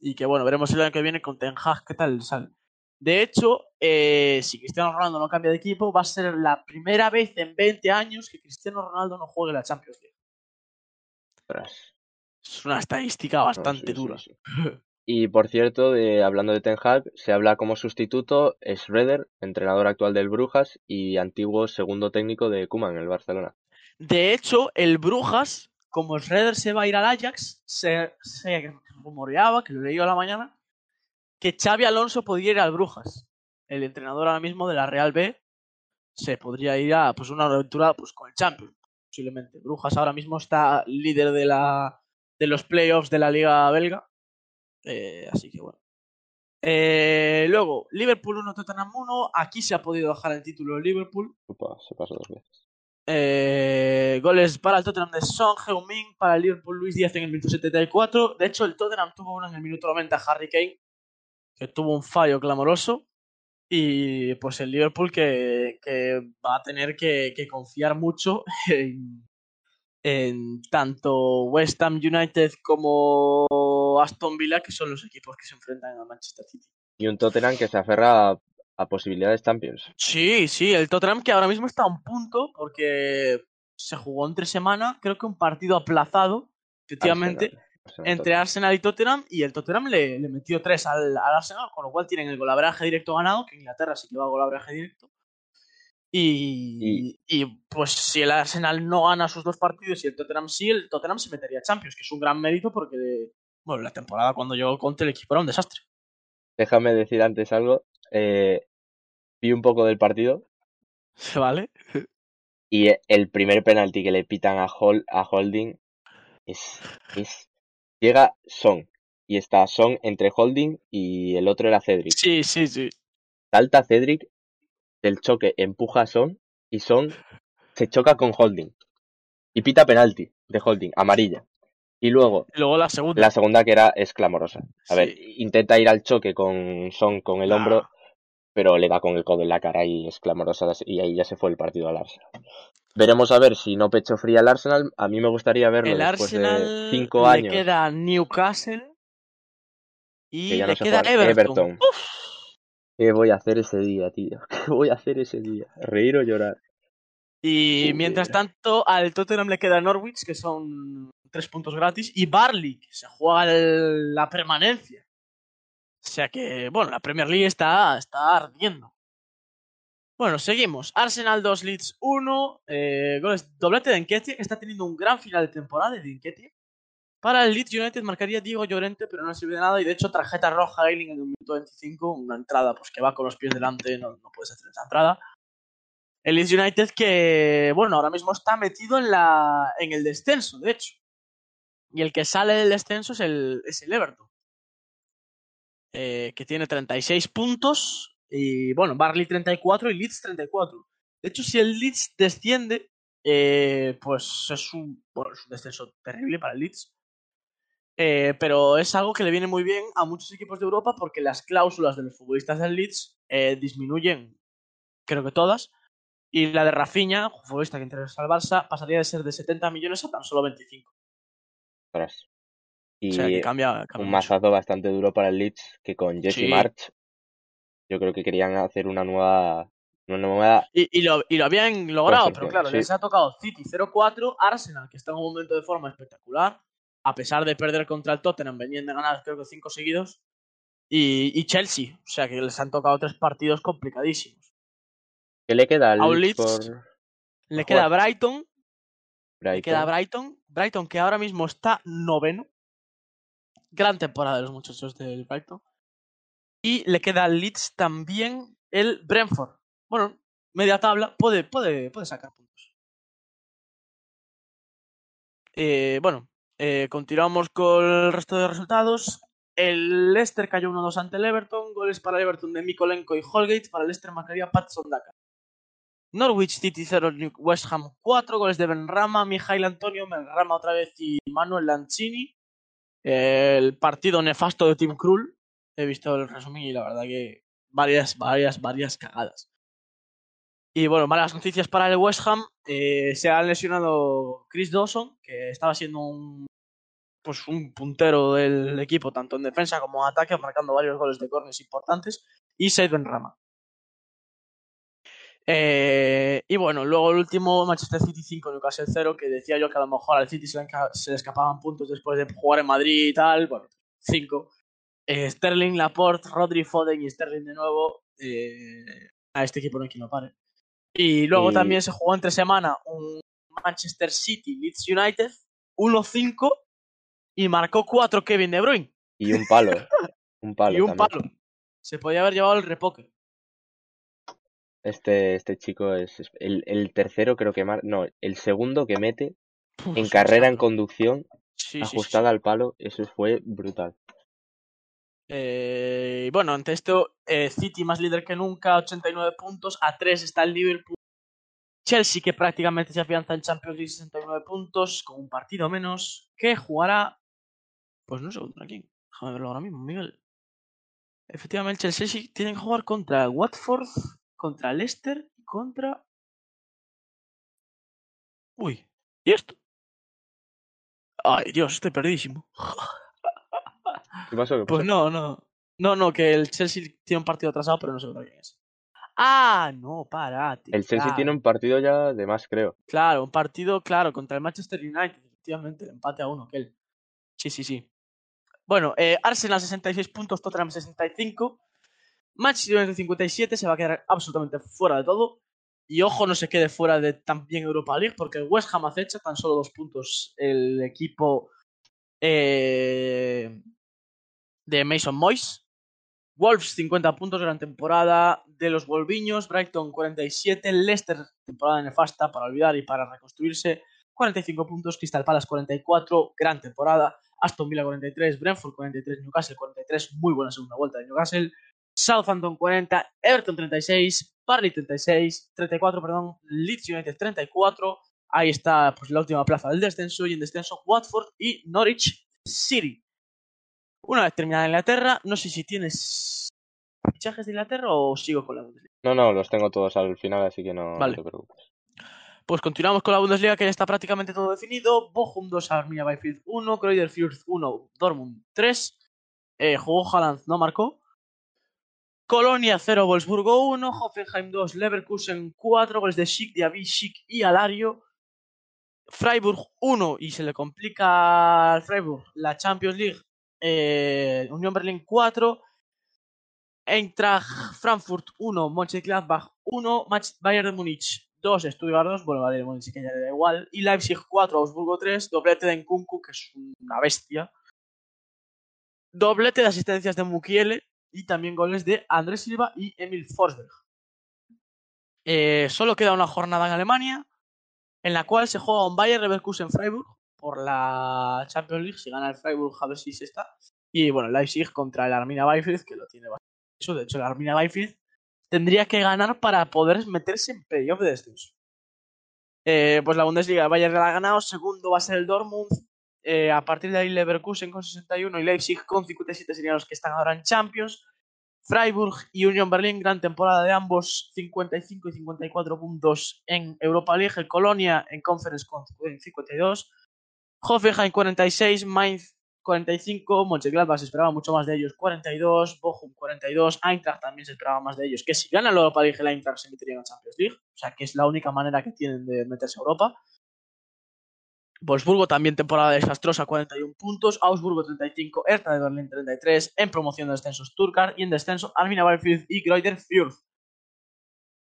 y que bueno, veremos el año que viene con Ten Hag qué tal sale. De hecho, eh, si Cristiano Ronaldo no cambia de equipo, va a ser la primera vez en 20 años que Cristiano Ronaldo no juegue la Champions League. Es una estadística bastante sí, dura. sí. Y por cierto, de, hablando de Ten Hag, se habla como sustituto Schroeder, entrenador actual del Brujas y antiguo segundo técnico de Koeman en el Barcelona. De hecho, el Brujas, como Schroeder se va a ir al Ajax, se, se rumoreaba, que lo leí a la mañana, que Xavi Alonso podría ir al Brujas. El entrenador ahora mismo de la Real B se podría ir a pues una aventura pues con el Champions, posiblemente. Brujas ahora mismo está líder de la de los playoffs de la Liga Belga. Eh, así que bueno. Eh, luego, Liverpool 1, Tottenham 1. Aquí se ha podido bajar el título de Liverpool. Upa, se pasó dos veces. Eh, goles para el Tottenham de Son Heung-min, para el Liverpool Luis Díaz en el minuto 74. De hecho, el Tottenham tuvo uno en el minuto 90 Harry Kane, que tuvo un fallo clamoroso. Y pues el Liverpool que, que va a tener que, que confiar mucho en, en tanto West Ham United como Aston Villa, que son los equipos que se enfrentan a Manchester City. Y un Tottenham que se aferra a, a posibilidades Champions. Sí, sí, el Tottenham que ahora mismo está a un punto porque se jugó entre semana, creo que un partido aplazado, efectivamente, Arsenal, Arsenal, entre. Arsenal y Tottenham y el Tottenham le, le metió tres al, al Arsenal, con lo cual tienen el golabraje directo ganado, que Inglaterra sí que va a golabraje directo. Y, y, pues si el Arsenal no gana sus dos partidos y el Tottenham sí, el Tottenham se metería a Champions, que es un gran mérito porque bueno, la temporada cuando llegó Conte el equipo era un desastre. Déjame decir antes algo. Eh, vi un poco del partido ¿Vale? y el primer penalti que le pitan a, Hol- a Holding es, es... Llega Son y está Son entre Holding y el otro era Cedric. Sí, sí, sí. Salta Cedric del choque, empuja a Son y Son se choca con Holding y pita penalti de Holding, amarilla. Y luego luego la segunda. la segunda que era es clamorosa. A ver, intenta ir al choque con Son con el Ah. hombro, pero le da con el codo en la cara y es clamorosa y ahí ya se fue el partido al Arsenal. Veremos a ver si no pecho fría el Arsenal. A mí me gustaría verlo El después Arsenal de cinco le años. queda Newcastle y Que ya no le queda. Everton. Everton. ¿Qué voy a hacer ese día, tío? ¿Qué voy a hacer ese día? ¿Reír o llorar? Y mientras tanto al Tottenham le queda Norwich, que son tres puntos gratis, y Barley, que se juega el- la permanencia. O sea que, bueno, la Premier League está, está ardiendo. Bueno, seguimos. Arsenal 2, Leeds 1. Eh, goles, doblete de Enquetia, que está teniendo un gran final de temporada de Enquetia. Para el Leeds United marcaría Diego Llorente, pero no sirve de nada. Y de hecho, tarjeta roja Eiling en el minuto 25. Una entrada pues que va con los pies delante, no, no puedes hacer esa entrada. El Leeds United que, bueno, ahora mismo está metido en, la, en el descenso, de hecho. Y el que sale del descenso es el, es el Everton. eh, que tiene 36 puntos. Y bueno, Barley 34 y Leeds 34. De hecho, si el Leeds desciende, eh, pues es un, bueno, es un descenso terrible para el Leeds. Eh, pero es algo que le viene muy bien a muchos equipos de Europa porque las cláusulas de los futbolistas del Leeds eh, disminuyen, creo que todas. Y la de Rafinha, futbolista que interesa al Barça, pasaría de ser de 70 millones a tan solo 25. Ostras. Y O sea que cambia, cambia un mucho. mazazo bastante duro para el Leeds que con Jesse Sí. March yo creo que querían hacer una nueva una nueva Y, y lo, y lo habían logrado, pero claro, sí. les ha tocado City 0-4, Arsenal, que está en un momento de forma espectacular, a pesar de perder contra el Tottenham, venían de ganar creo que cinco seguidos, y, y Chelsea, o sea que les han tocado tres partidos complicadísimos. ¿Qué le queda al Leeds por Le queda jugar. Brighton, le Brighton? queda Brighton, Brighton que ahora mismo está noveno, gran temporada de los muchachos del Brighton, y le queda al Leeds también el Brentford. Bueno, media tabla, puede, puede, puede sacar puntos. Eh, bueno, eh, continuamos con el resto de resultados. El Leicester cayó 1-2 ante el Everton. Goles para el Everton de Mikolenko y Holgate. Para el Leicester marcaría Patson Daka. Norwich City 0, New- West Ham 4. Goles de Benrama, Mijail Antonio, Benrama otra vez y Manuel Lanzini. El partido nefasto de Tim Krul. He visto el resumen y la verdad que varias, varias, varias cagadas. Y bueno, malas noticias para el West Ham. Eh, se ha lesionado Chris Dawson, que estaba siendo un pues un puntero del equipo, tanto en defensa como en ataque, marcando varios goles de corners importantes, y Said Benrama. Eh, y bueno, luego el último, Manchester City 5, Newcastle 0, que decía yo que a lo mejor al City se le, escapaban puntos después de jugar en Madrid y tal. Bueno, 5. Sterling, Laporte, Rodri, Foden y Sterling de nuevo. eh, a este equipo no hay quien lo pare. Y luego Y- también se jugó entre semana un Manchester City Leeds United 1-5 y marcó 4 Kevin De Bruyne y un palo un palo y un también. palo. Se podía haber llevado el repoque. este este chico es es- el, el tercero creo que mar... no el segundo que mete en carrera en conducción Sí, sí, sí, sí. ajustada al palo eso fue brutal Eh, bueno, ante esto, eh, City más líder que nunca, 89 puntos. A 3 está el Liverpool. Chelsea, que prácticamente se afianza en Champions League, 69 puntos, con un partido menos, que jugará. Pues no sé contra quién. Déjame verlo ahora mismo, Miguel. Efectivamente, el Chelsea tiene que jugar contra Watford, contra Leicester y contra. Uy, ¿y esto? Ay, Dios, estoy perdidísimo. ¿Qué pasó? ¿Qué Pues no, no. No, no, que el Chelsea tiene un partido atrasado, pero no sé quién es. Ah, no, parate. el Chelsea claro. tiene un partido ya de más creo Claro, un partido, claro, contra el Manchester United, efectivamente, el empate a uno, aquel. Sí, sí, sí. Bueno, eh, Arsenal 66 puntos, Tottenham 65. Manchester United 57, se va a quedar absolutamente fuera de todo. Y ojo, no se quede fuera de también Europa League, porque el West Ham acecha tan solo dos puntos el equipo eh, de Mason Moyes. Wolves 50 puntos, gran temporada de los Wolviños. Brighton 47, Leicester temporada nefasta para olvidar y para reconstruirse. 45 puntos, Crystal Palace 44, gran temporada. Aston Villa 43, Brentford 43, Newcastle 43, muy buena segunda vuelta de Newcastle. Southampton 40, Everton 36, Barley 36, 34, perdón, Leeds United 34. Ahí está pues la última plaza del descenso y en descenso Watford y Norwich City. Una vez terminada Inglaterra, no sé si tienes fichajes de Inglaterra o sigo con la Bundesliga. no no los tengo todos al final así que no, no Vale. te preocupes Pues continuamos con la Bundesliga que ya está prácticamente todo definido. Bochum 2, Arminia Bielefeld 1, Kreuzer Fürth 1, Dortmund 3. Eh, jugó Haaland, no marcó. Colonia 0, Wolfsburgo 1, Hoffenheim 2, Leverkusen 4, goles de Schick, Diaby, Schick y Alario. Freiburg 1 y se le complica al Freiburg la Champions League. Eh, Unión Berlín 4, Eintracht Frankfurt 1, Mönchengladbach 1, Match- Bayern de Múnich 2, Stuttgart 2, bueno, vale, bueno, sí que ya le da igual. Y Leipzig 4, Augsburgo 3, doblete de Nkunku, que es una bestia. Doblete de asistencias de Mukiele y también goles de Andrés Silva y Emil Forsberg. Eh, solo queda una jornada en Alemania, en la cual se juega un Bayer Leverkusen Freiburg por la Champions League. Si gana el Freiburg, a ver si se está. Y bueno, Leipzig contra el Arminia Bielefeld, que lo tiene bastante. Eso, de hecho, el Arminia Bielefeld tendría que ganar para poder meterse en playoff de descenso. Eh, pues la Bundesliga, el Bayern la ha ganado. Segundo va a ser el Dortmund. Eh, a partir de ahí, Leverkusen con 61 y Leipzig con 57 serían los que están ahora en Champions. Freiburg y Union Berlin, gran temporada de ambos, 55 y 54 puntos en Europa League. El Colonia en Conference con 52. Hoffenheim 46, Mainz 45, Mönchengladbach se esperaba mucho más de ellos, 42, Bochum 42, Eintracht también se esperaba más de ellos, que si ganan la Europa League, la Eintracht se metería en la Champions League, o sea que es la única manera que tienen de meterse a Europa. Wolfsburgo también temporada desastrosa, 41 puntos, Augsburgo 35, Hertha de Berlín 33, en promoción de descenso Stuttgart y en descenso Arminia Bielefeld y Greuther Fürth.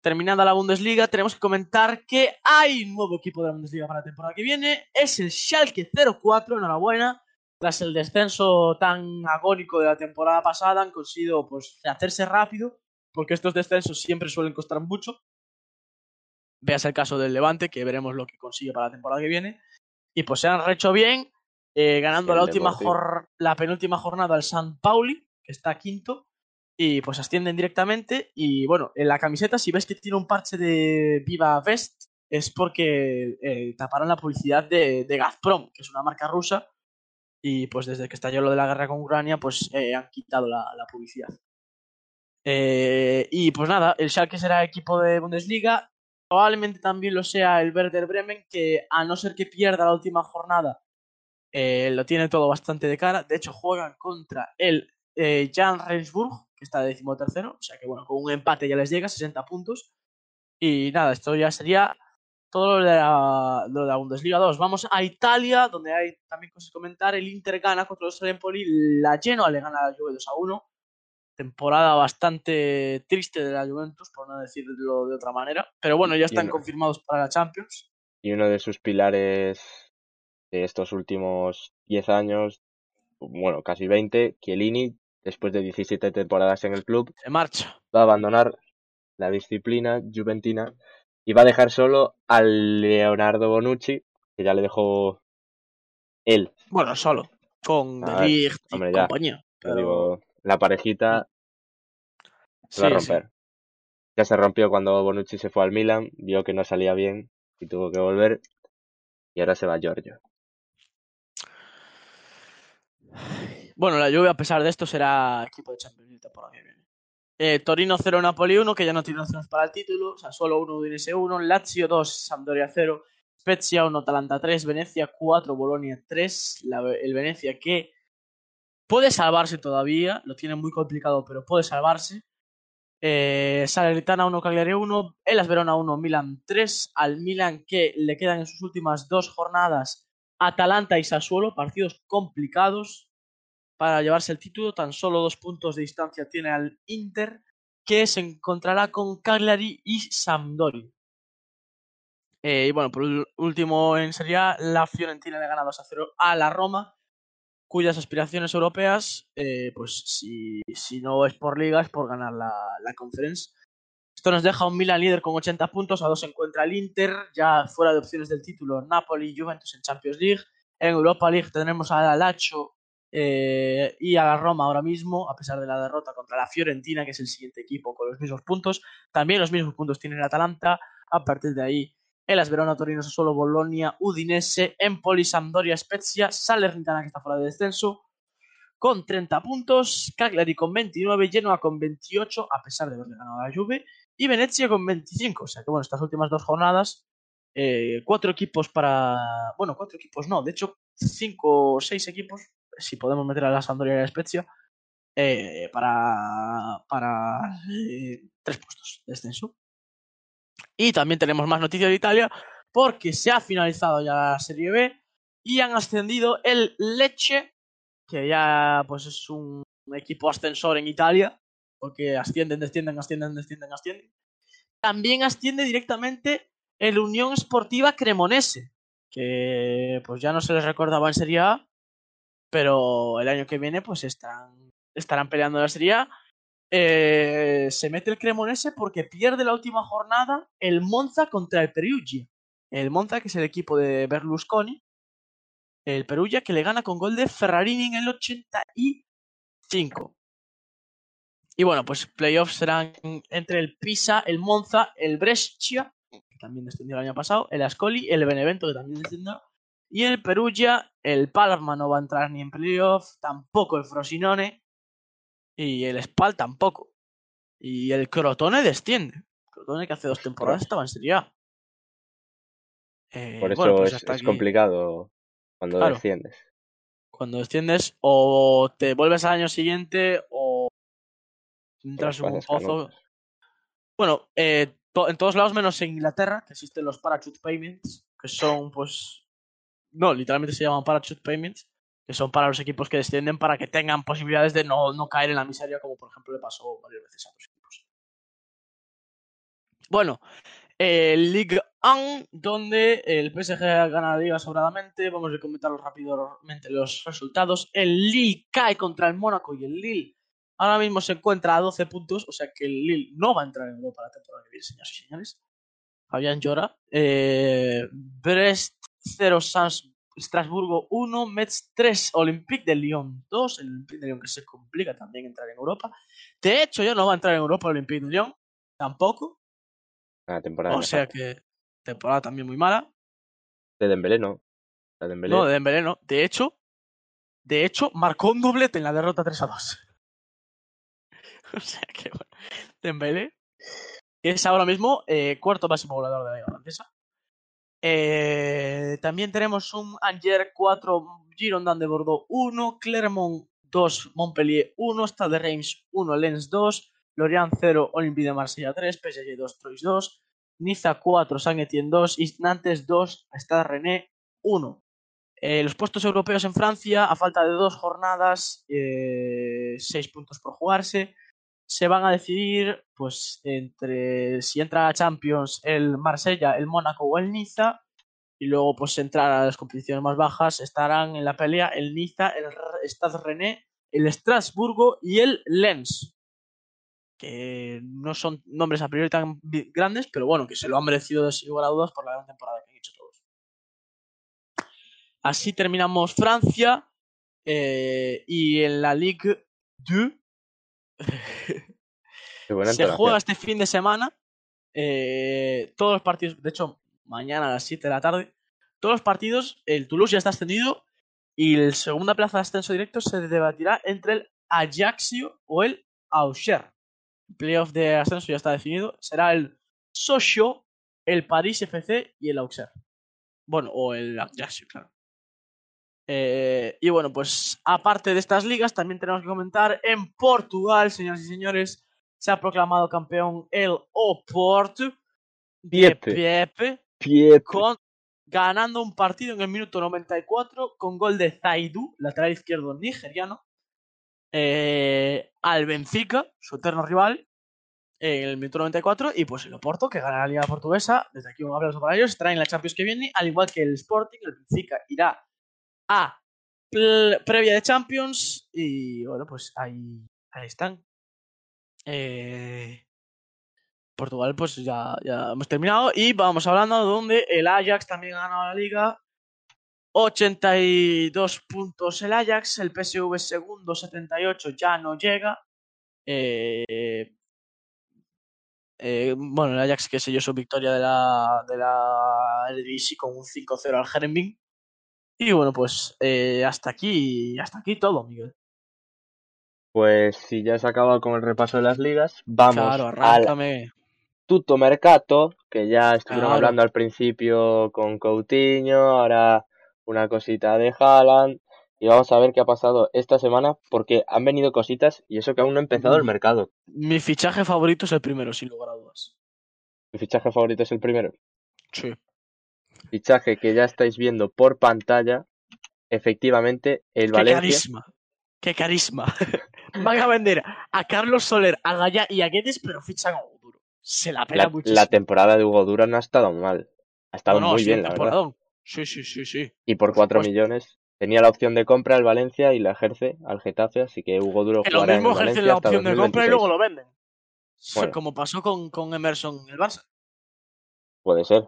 Terminada la Bundesliga, tenemos que comentar que hay nuevo equipo de la Bundesliga para la temporada que viene, es el Schalke 04, enhorabuena, tras el descenso tan agónico de la temporada pasada han conseguido pues hacerse rápido, porque estos descensos siempre suelen costar mucho. Veas el caso del Levante, que veremos lo que consigue para la temporada que viene. Y pues se han hecho bien, eh, ganando El la, última la penúltima jornada al San Pauli, que está quinto, y pues ascienden directamente. Y bueno, en la camiseta, si ves que tiene un parche de Viva Vest, es porque eh, taparon la publicidad de, Gazprom, que es una marca rusa, y pues desde que estalló lo de la guerra con Ucrania, pues eh, han quitado la, publicidad. Eh, y pues nada, el Schalke será equipo de Bundesliga. Probablemente también lo sea el Werder Bremen, que a no ser que pierda la última jornada, eh, lo tiene todo bastante de cara. De hecho, juegan contra el Jan Regensburg, que está de decimotercero. O sea que bueno, con un empate ya les llega, 60 puntos. Y nada, esto ya sería todo lo de la, lo de la Bundesliga 2. Vamos a Italia, donde hay también cosas que comentar. El Inter gana contra los Empoli, la Genoa le gana a la Juve 2 a 1. Temporada bastante triste de la Juventus, por no decirlo de otra manera. Pero bueno, ya están confirmados para la Champions. Y uno de sus pilares de estos últimos 10 años, bueno, casi 20, Chiellini, después de 17 temporadas en el club, Se marcha. va a abandonar la disciplina juventina y va a dejar solo al Leonardo Bonucci, que ya le dejó él, Bueno, solo. Con A De ver, Ligt y hombre, compañía. Pero digo, la parejita se va a sí. romper. Ya se rompió cuando Bonucci se fue al Milan, vio que no salía bien y tuvo que volver. Y ahora se va Giorgio. Bueno, la Juve, a pesar de esto, será equipo de Champions League temporada que viene. Eh, Torino 0, Napoli 1, que ya no tiene opciones para el título. Sassuolo 1, Udinese 1. Lazio 2, Sampdoria 0. Spezia 1, Atalanta 3. Venecia 4, Bolonia 3. La- el Venecia que puede salvarse todavía. Lo tiene muy complicado, pero puede salvarse. Eh, Salernitana 1, Cagliari 1. Elas Verona 1, Milan 3. Al Milan que le quedan en sus últimas dos jornadas Atalanta y Sassuolo, partidos complicados para llevarse el título. Tan solo dos puntos de distancia tiene al Inter, que se encontrará con Cagliari y Sampdoria. Eh, y bueno, por último en Serie A, la Fiorentina le gana 2 a 0 a la Roma, cuyas aspiraciones europeas, eh, pues si, si no es por liga, es por ganar la, la Conference. Esto nos deja un Milan líder con 80 puntos, a dos encuentra el Inter, ya fuera de opciones del título, Napoli y Juventus en Champions League. En Europa League tenemos a Lazio eh, y a la Roma ahora mismo, a pesar de la derrota contra la Fiorentina, que es el siguiente equipo con los mismos puntos. También los mismos puntos tiene el Atalanta. A partir de ahí, el Verona, Torino, Sassuolo, Bolonia, Udinese, Empoli, Sampdoria, Spezia, Salernitana, que está fuera de descenso, con 30 puntos, Cagliari con 29, Genoa con 28, a pesar de haberle ganado a la Juve, y Venezia con 25. O sea que, bueno, estas últimas dos jornadas, eh, cuatro equipos para... Bueno, cuatro equipos no, de hecho, cinco o seis equipos, si podemos meter a la Sampdoria y a la Spezia, eh, para, para eh, tres puestos de descenso. Y también tenemos más noticias de Italia porque se ha finalizado ya la Serie B y han ascendido el Lecce, que ya pues es un equipo ascensor en Italia, porque ascienden, descienden, ascienden, descienden, ascienden. También asciende directamente el Unión Esportiva Cremonese, que pues ya no se les recordaba en Serie A, pero el año que viene pues estarán, estarán peleando la Serie. Eh, se mete el Cremonese porque pierde la última jornada el Monza contra el Perugia. El Monza, que es el equipo de Berlusconi, el Perugia que le gana con gol de Ferrarini en el 85. Y bueno, pues playoffs serán entre el Pisa, el Monza, el Brescia, que también descendió el año pasado, el Ascoli, el Benevento, que también descendió, y el Perugia, el Palermo no va a entrar ni en playoff, tampoco el Frosinone, y el Spal tampoco. Y el Crotone desciende. Crotone que hace dos temporadas estaba en Serie A. Eh, Por eso bueno, pues es, complicado cuando Claro. desciendes. Cuando desciendes, o te vuelves al año siguiente, o entras en un pozo. Bueno, eh, to- en todos lados menos en Inglaterra, que existen los parachute payments, que son pues... No, literalmente se llaman parachute payments, que son para los equipos que descienden para que tengan posibilidades de no, no caer en la miseria, como por ejemplo le pasó varias veces a otros equipos. Bueno, el Ligue 1, donde el PSG gana la liga sobradamente. Vamos a comentarlos rápidamente los resultados. El Lille cae contra el Mónaco y el Lille ahora mismo se encuentra a 12 puntos, o sea que el Lille no va a entrar en Europa la temporada que viene, señoras y señores. Fabián llora. Eh, Brest 0, Sans Estrasburgo 1, Metz 3, Olympique de Lyon 2. El Olympique de Lyon que se complica también entrar en Europa. De hecho, ya no va a entrar en Europa el Olympique de Lyon, tampoco. Temporada O sea que temporada también muy mala. de Dembélé no. La Dembélé. No, de Dembélé no. De hecho, de hecho, marcó un doblete en la derrota 3 a 2. o sea que bueno. Dembélé es ahora mismo eh, cuarto máximo goleador de la liga francesa. Eh, también tenemos un Angers 4, Girondin de Bordeaux 1, Clermont 2, Montpellier 1, Stade de Reims 1, Lens 2, Lorient 0, Olympique de Marsella 3, PSG 2, Troyes 2, Niza 4, Saint Etienne 2 y Nantes 2, Stade René 1. Eh, los puestos europeos en Francia, a falta de dos jornadas, eh, seis puntos por jugarse, se van a decidir pues entre si entra a Champions el Marsella, el Mónaco o el Niza y luego pues entrar a las competiciones más bajas estarán en la pelea el Niza, el Stade René, el Estrasburgo y el Lens que no son nombres a priori tan grandes pero bueno que se lo han merecido sin lugar a dudas por la gran temporada que han hecho todos. Así terminamos Francia eh, y en la Ligue 2 Qué buena se juega este fin de semana. eh, todos los partidos, de hecho, mañana a las 7 de la tarde. Todos los partidos, el Toulouse ya está ascendido y el segunda plaza de ascenso directo se debatirá entre el Ajaxio o el Auxerre. El playoff de ascenso ya está definido. Será el Sochaux, el Paris FC y el Auxerre. Bueno, o el Ajaxio, claro. Eh, y bueno, pues aparte de estas ligas, también tenemos que comentar en Portugal, señoras y señores, se ha proclamado campeón el Oporto de Piepe. Pepe, Piepe. con, ganando un partido en el minuto 94 con gol de Zaidu, lateral izquierdo nigeriano, eh, al Benfica, su eterno rival, en el minuto 94, y pues el Oporto, que gana la Liga Portuguesa, desde aquí un aplauso para ellos, estará en la Champions que viene, al igual que el Sporting, el Benfica irá a previa de Champions, y bueno, pues ahí, ahí están. Eh, Portugal, pues ya, ya hemos terminado. Y vamos hablando donde el Ajax también ha ganado la liga. 82 puntos el Ajax, el PSV segundo, 78, ya no llega. Eh, eh, bueno, el Ajax que selló su victoria de la, de la con un 5-0 al Herenveen. Y bueno, pues eh, hasta aquí, hasta aquí todo, Miguel. Pues si ya se ha acabado con el repaso de las ligas, vamos claro, al tutto mercato, que ya estuvieron Claro. hablando al principio con Coutinho, ahora una cosita de Haaland, y vamos a ver qué ha pasado esta semana, porque han venido cositas y eso que aún no ha empezado el Mm. mercado. Mi fichaje favorito es el primero, sin lugar a dudas. Mi fichaje favorito es el primero. Sí. Fichaje que ya estáis viendo por pantalla, efectivamente, el Qué Valencia. carisma. Qué carisma. Van a vender a Carlos Soler, a Gaya y a Guedes, pero fichan a Oduro. se la pela La, muchísimo. la temporada de Hugo Duro no ha estado mal. Ha estado No, no, muy sí, bien, la verdad. Sí, sí, sí, sí. Y por por 4 supuesto. millones tenía la opción de compra al Valencia y la ejerce al Getafe, así que Hugo Duro Que lo en mismo el Valencia la hasta opción de compra y 2026. luego lo venden. Bueno. Como pasó con, con Emerson en el Barça. Puede ser,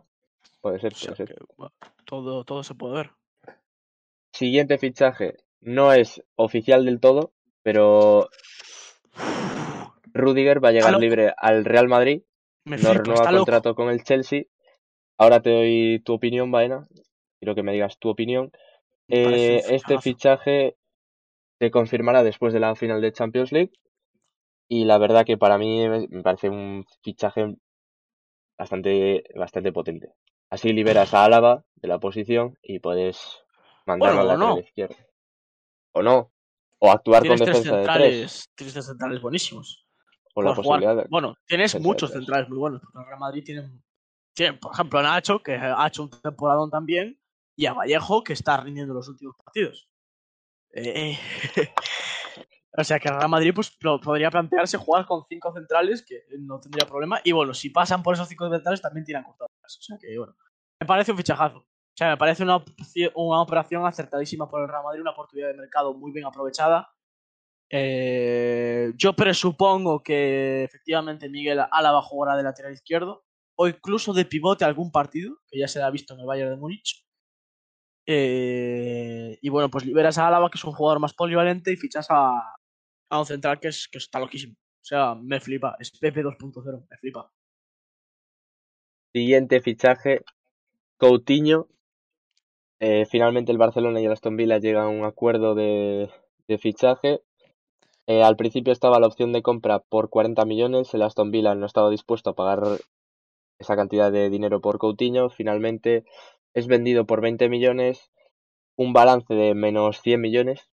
puede ser, O sea todo, todo se puede ver. Siguiente fichaje no es oficial del todo, pero Rudiger va a llegar libre al Real Madrid, Me no renueva loco. contrato con el Chelsea. Ahora te doy tu opinión, Baena. Quiero que me digas tu opinión. Eh, este fichaje se confirmará después de la final de Champions League y la verdad que para mí me parece un fichaje bastante, bastante potente. Así liberas a Álava de la posición y puedes mandarlo Bueno, o lateral no. izquierdo. O no. O actuar con tres defensa de tres. centrales, tienes tres centrales buenísimos. Con la posibilidad de... Bueno, tienes de muchos centrales muy buenos. Porque el Real Madrid tiene, tiene, por ejemplo, a Nacho, que ha hecho un temporadón también, y a Vallejo, que está rindiendo los últimos partidos. Eh, o sea que el Real Madrid pues, podría plantearse jugar con cinco centrales, que no tendría problema. Y bueno, si pasan por esos cinco centrales, también tiran cortadas. O sea que bueno, me parece un fichajazo. O sea, me parece una, una operación acertadísima por el Real Madrid, una oportunidad de mercado muy bien aprovechada. Eh, yo presupongo que efectivamente Miguel Álava jugará de lateral izquierdo o incluso de pivote algún partido, que ya se ha visto en el Bayern de Múnich. Eh, y bueno, pues liberas a Álava, que es un jugador más polivalente, y fichas a, a un central que, es, que está loquísimo. O sea, me flipa. Es Pepe 2.0, me flipa. Siguiente fichaje, Coutinho. Eh, finalmente el Barcelona y el Aston Villa llegan a un acuerdo de, de fichaje. Eh, al principio estaba la opción de compra por 40 millones, el Aston Villa no estaba dispuesto a pagar esa cantidad de dinero por Coutinho. Finalmente es vendido por 20 millones, un balance de menos 100 millones,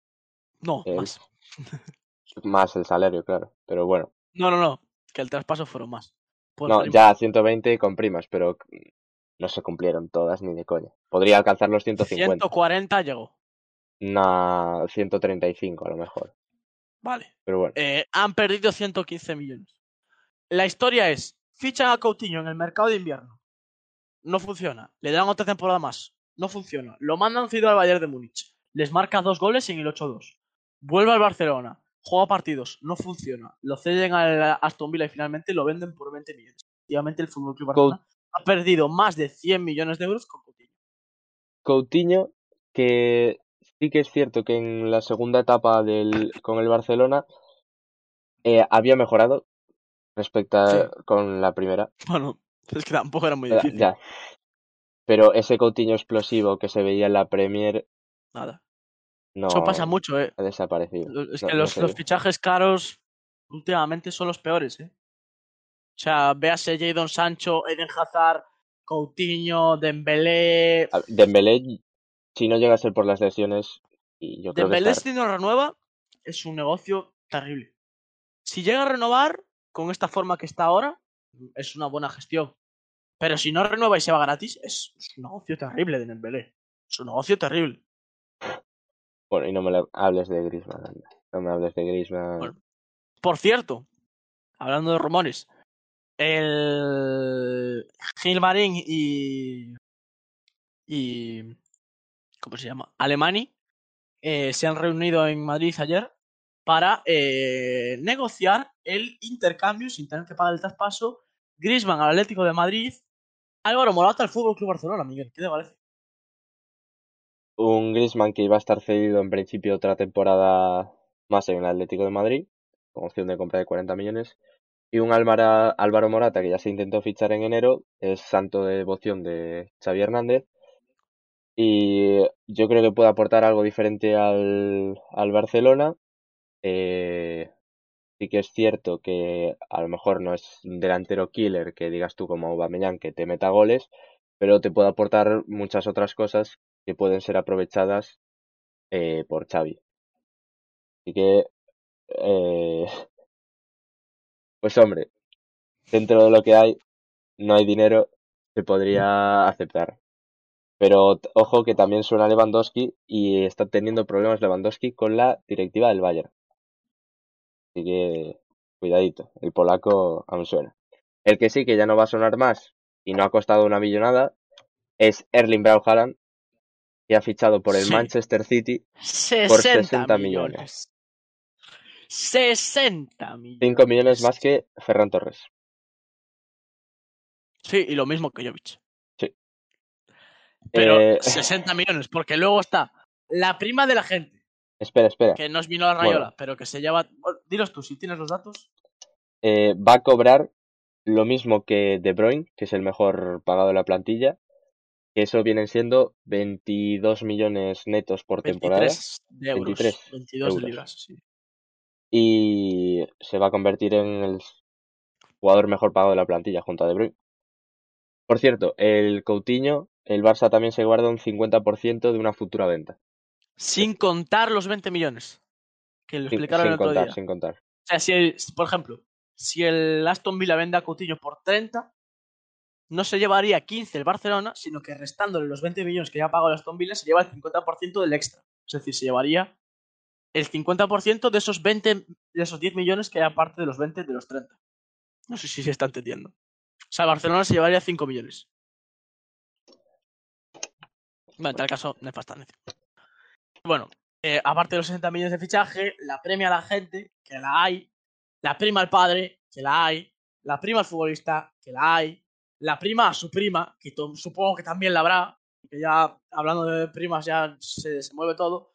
No, Eh, más. más el salario, claro. Pero bueno, No, no, no. Que el traspaso fueron más. No, ya 120 con primas, pero no se cumplieron todas ni de coña. Podría alcanzar los 150. 140 llegó. Una 135 a lo mejor. Vale. Pero bueno, Eh, han perdido 115 millones. La historia es, fichan a Coutinho en el mercado de invierno. No funciona. Le dan otra temporada más. No funciona. Lo mandan cedido al Bayern de Múnich. Les marca dos goles en el 8-2. Vuelve al Barcelona. Juega partidos. No funciona. Lo ceden al Aston Villa y finalmente lo venden por 20 millones. Efectivamente, el Fútbol Club Barcelona ha perdido más de 100 millones de euros con Coutinho. Coutinho, que sí que es cierto que en la segunda etapa del, con el Barcelona eh, había mejorado respecto a Sí. con la primera. Bueno, es que tampoco era muy Ya, difícil. ya. Pero ese Coutinho explosivo que se veía en la Premier Nada. No Eso pasa mucho, eh. ha desaparecido. Es que no los, los fichajes caros últimamente son los peores, ¿eh? O sea, véase Jadon Sancho, Eden Hazard, Coutinho, Dembélé. Dembélé, si no llega a ser por las lesiones, y yo creo que Dembélé está- si no renueva es un negocio terrible. Si llega a renovar con esta forma que está ahora, es una buena gestión. Pero si no renueva y se va gratis, es, es un negocio terrible de Dembélé. Es un negocio terrible. Bueno, y no me hables de anda. No me hables de Griezmann. Bueno. Por cierto, hablando de rumores, el Gilmarín y. y. ¿Cómo se llama? Alemani eh, se han reunido en Madrid ayer para eh, negociar el intercambio sin tener que pagar el traspaso. Griezmann al Atlético de Madrid, Álvaro Morata al Fútbol Club Barcelona, Miguel. ¿Qué te parece? Un Griezmann que iba a estar cedido en principio otra temporada más en el Atlético de Madrid, con opción de compra de 40 millones. Y un Álvaro, Álvaro Morata que ya se intentó fichar en enero, es santo de devoción de Xavi Hernández. Y yo creo que puede aportar algo diferente al, al Barcelona. Eh, sí que es cierto que a lo mejor no es un delantero killer que digas tú como Aubameyang que te meta goles, pero te puede aportar muchas otras cosas que pueden ser aprovechadas eh, por Xavi. Así que, eh, pues hombre, dentro de lo que hay, no hay dinero, se podría aceptar. Pero ojo que también suena Lewandowski y está teniendo problemas Lewandowski con la directiva del Bayern. Así que, cuidadito, el polaco aún suena. El que sí que ya no va a sonar más y no ha costado una millonada es Erling Braut Haaland, que ha fichado por el Sí. Manchester City 60, 60 millones. millones. 60 millones. 5 millones más que Ferran Torres. Sí, y lo mismo que Jovic. Sí. Pero Eh, 60 millones, porque luego está la prima de la gente, espera, espera. que no es vino la Bueno. rayola, pero que se lleva. bueno, dilos tú, si tienes los datos. Eh, va a cobrar lo mismo que De Bruyne, que es el mejor pagado de la plantilla, que eso vienen siendo 22 millones netos por temporada 23 de euros. 23 22 de libras, sí. y se va a convertir en el jugador mejor pagado de la plantilla junto a De Bruyne. Por cierto, el Coutinho, el Barça también se guarda un 50% de una futura venta. Sin contar los 20 millones. Que lo Sin, explicaron sin el otro contar, día. sin contar. O sea, si, el- por ejemplo, si el Aston Villa vende a Coutinho por 30, no se llevaría 15 el Barcelona, sino que restándole los 20 millones que ya ha pagado el Aston se lleva el 50% del extra. Es decir, se llevaría el 50% de esos 20, de esos 10 millones que hay aparte de los 20 de los 30. No sé si se está entendiendo. O sea, el Barcelona se llevaría 5 millones. Bueno, en tal caso, nefasta necio. Bueno, eh, aparte de los 60 millones de fichaje, la premia a la gente, que la hay, la prima al padre, que la hay, la prima al futbolista, que la hay, la prima a su prima, que supongo que también la habrá, que ya hablando de primas ya se, se mueve todo.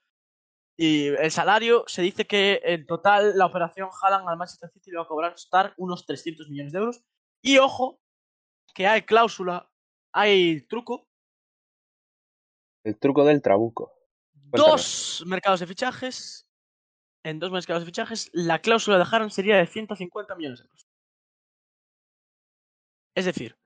Y el salario, se dice que en total la operación Haaland al Manchester City le va a cobrar estar unos 300 millones de euros. Y ojo, que hay cláusula, hay truco, El truco del trabuco. Dos mercados de fichajes. En dos mercados de fichajes, la cláusula de Haaland sería de 150 millones de euros. Es decir,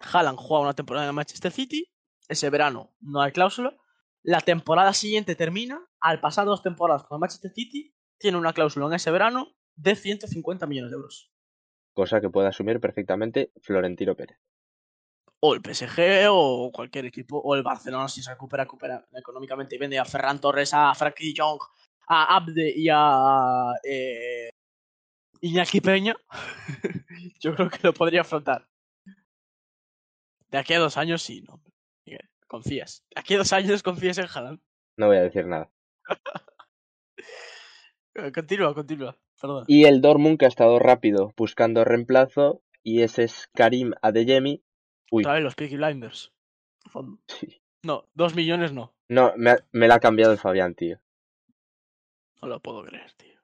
Haaland juega una temporada en el Manchester City, ese verano no hay cláusula, la temporada siguiente termina, al pasar dos temporadas con el Manchester City, tiene una cláusula en ese verano de 150 millones de euros. Cosa que puede asumir perfectamente Florentino Pérez. O el PSG o cualquier equipo, o el Barcelona si se recupera, recupera económicamente y vende a Ferran Torres, a Frankie Jong, a Abde y a eh, Iñaki Peña, yo creo que lo podría afrontar. De aquí a dos años sí, no. Confías. De aquí a dos años confías en Haaland. No voy a decir nada. Eh, Continúa, continúa. Perdón. Y el Dortmund que ha estado rápido buscando reemplazo y ese es Karim Adeyemi. Uy, Otra vez los Peaky Blinders. Sí. No, dos millones no. No, me, me la ha cambiado el Fabián, tío. No lo puedo creer, tío.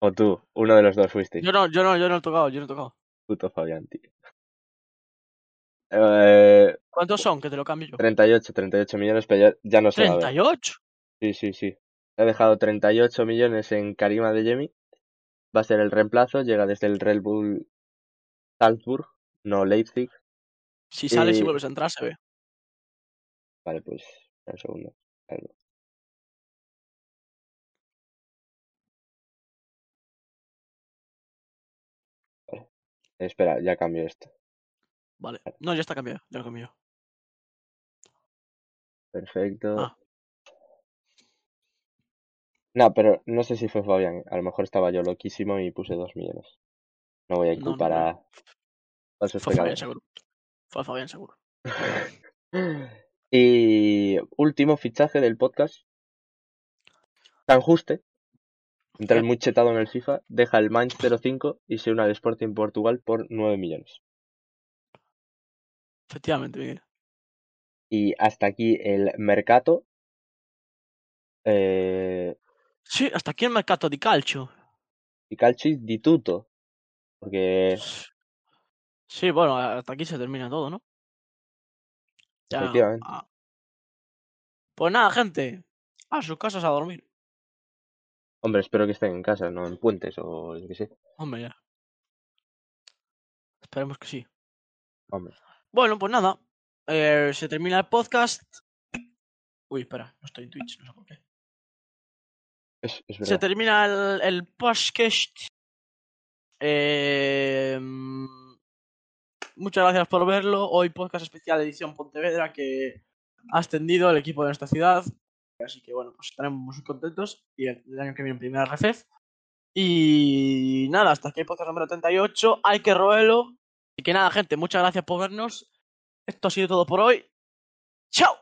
O tú, uno de los dos fuiste. Yo no, yo no, yo no he tocado, yo no he tocado. Puto Fabián, tío. Eh, ¿Cuántos son? Que te lo cambio yo. 38, 38 millones, pero ya, ya no ver. 38. Sí, sí, sí. Ha dejado 38 millones en Karim Adeyemi. Va a ser el reemplazo, llega desde el Red Bull Salzburg, no Leipzig. Si sales y vuelves a entrar, se ve. Vale, pues un segundo. Vale. Espera, ya cambio esto. Vale. No, ya está cambiado. Ya lo cambió. Perfecto. Ah. No, pero no sé si fue Fabián. A lo mejor estaba yo loquísimo y puse 2 millones. No voy a No, inculpar no, no. a Fue Fabián seguro. Fue Fabián seguro. Y último fichaje del podcast. San Juste. Entra el ¿Qué? muy chetado en el FIFA, deja el Mainz 05 y se une al Sporting Portugal por 9 millones. Efectivamente, Miguel. Y hasta aquí el mercato. Eh, Sí, hasta aquí el mercato di calcio. y di tutto. Porque Sí, bueno, hasta aquí se termina todo, ¿no? Ya, Efectivamente. ah. Pues nada, gente. A sus casas a dormir. Hombre, espero que estén en casa, no en puentes o yo qué sé. Hombre, ya. Esperemos que sí. Hombre. Bueno, pues nada. eh, se termina el podcast. Uy, espera, no estoy en Twitch, no sé por qué. Es, es Se termina el, el podcast. Eh, muchas gracias por verlo. Hoy podcast especial edición Pontevedra que ha ascendido el equipo de nuestra ciudad. Así que bueno, pues estaremos muy contentos. Y el, el año que viene primera RFF. Y nada, hasta aquí el podcast número 38. Hay que roerlo. Así que nada, gente, muchas gracias por vernos. Esto ha sido todo por hoy. ¡Chao!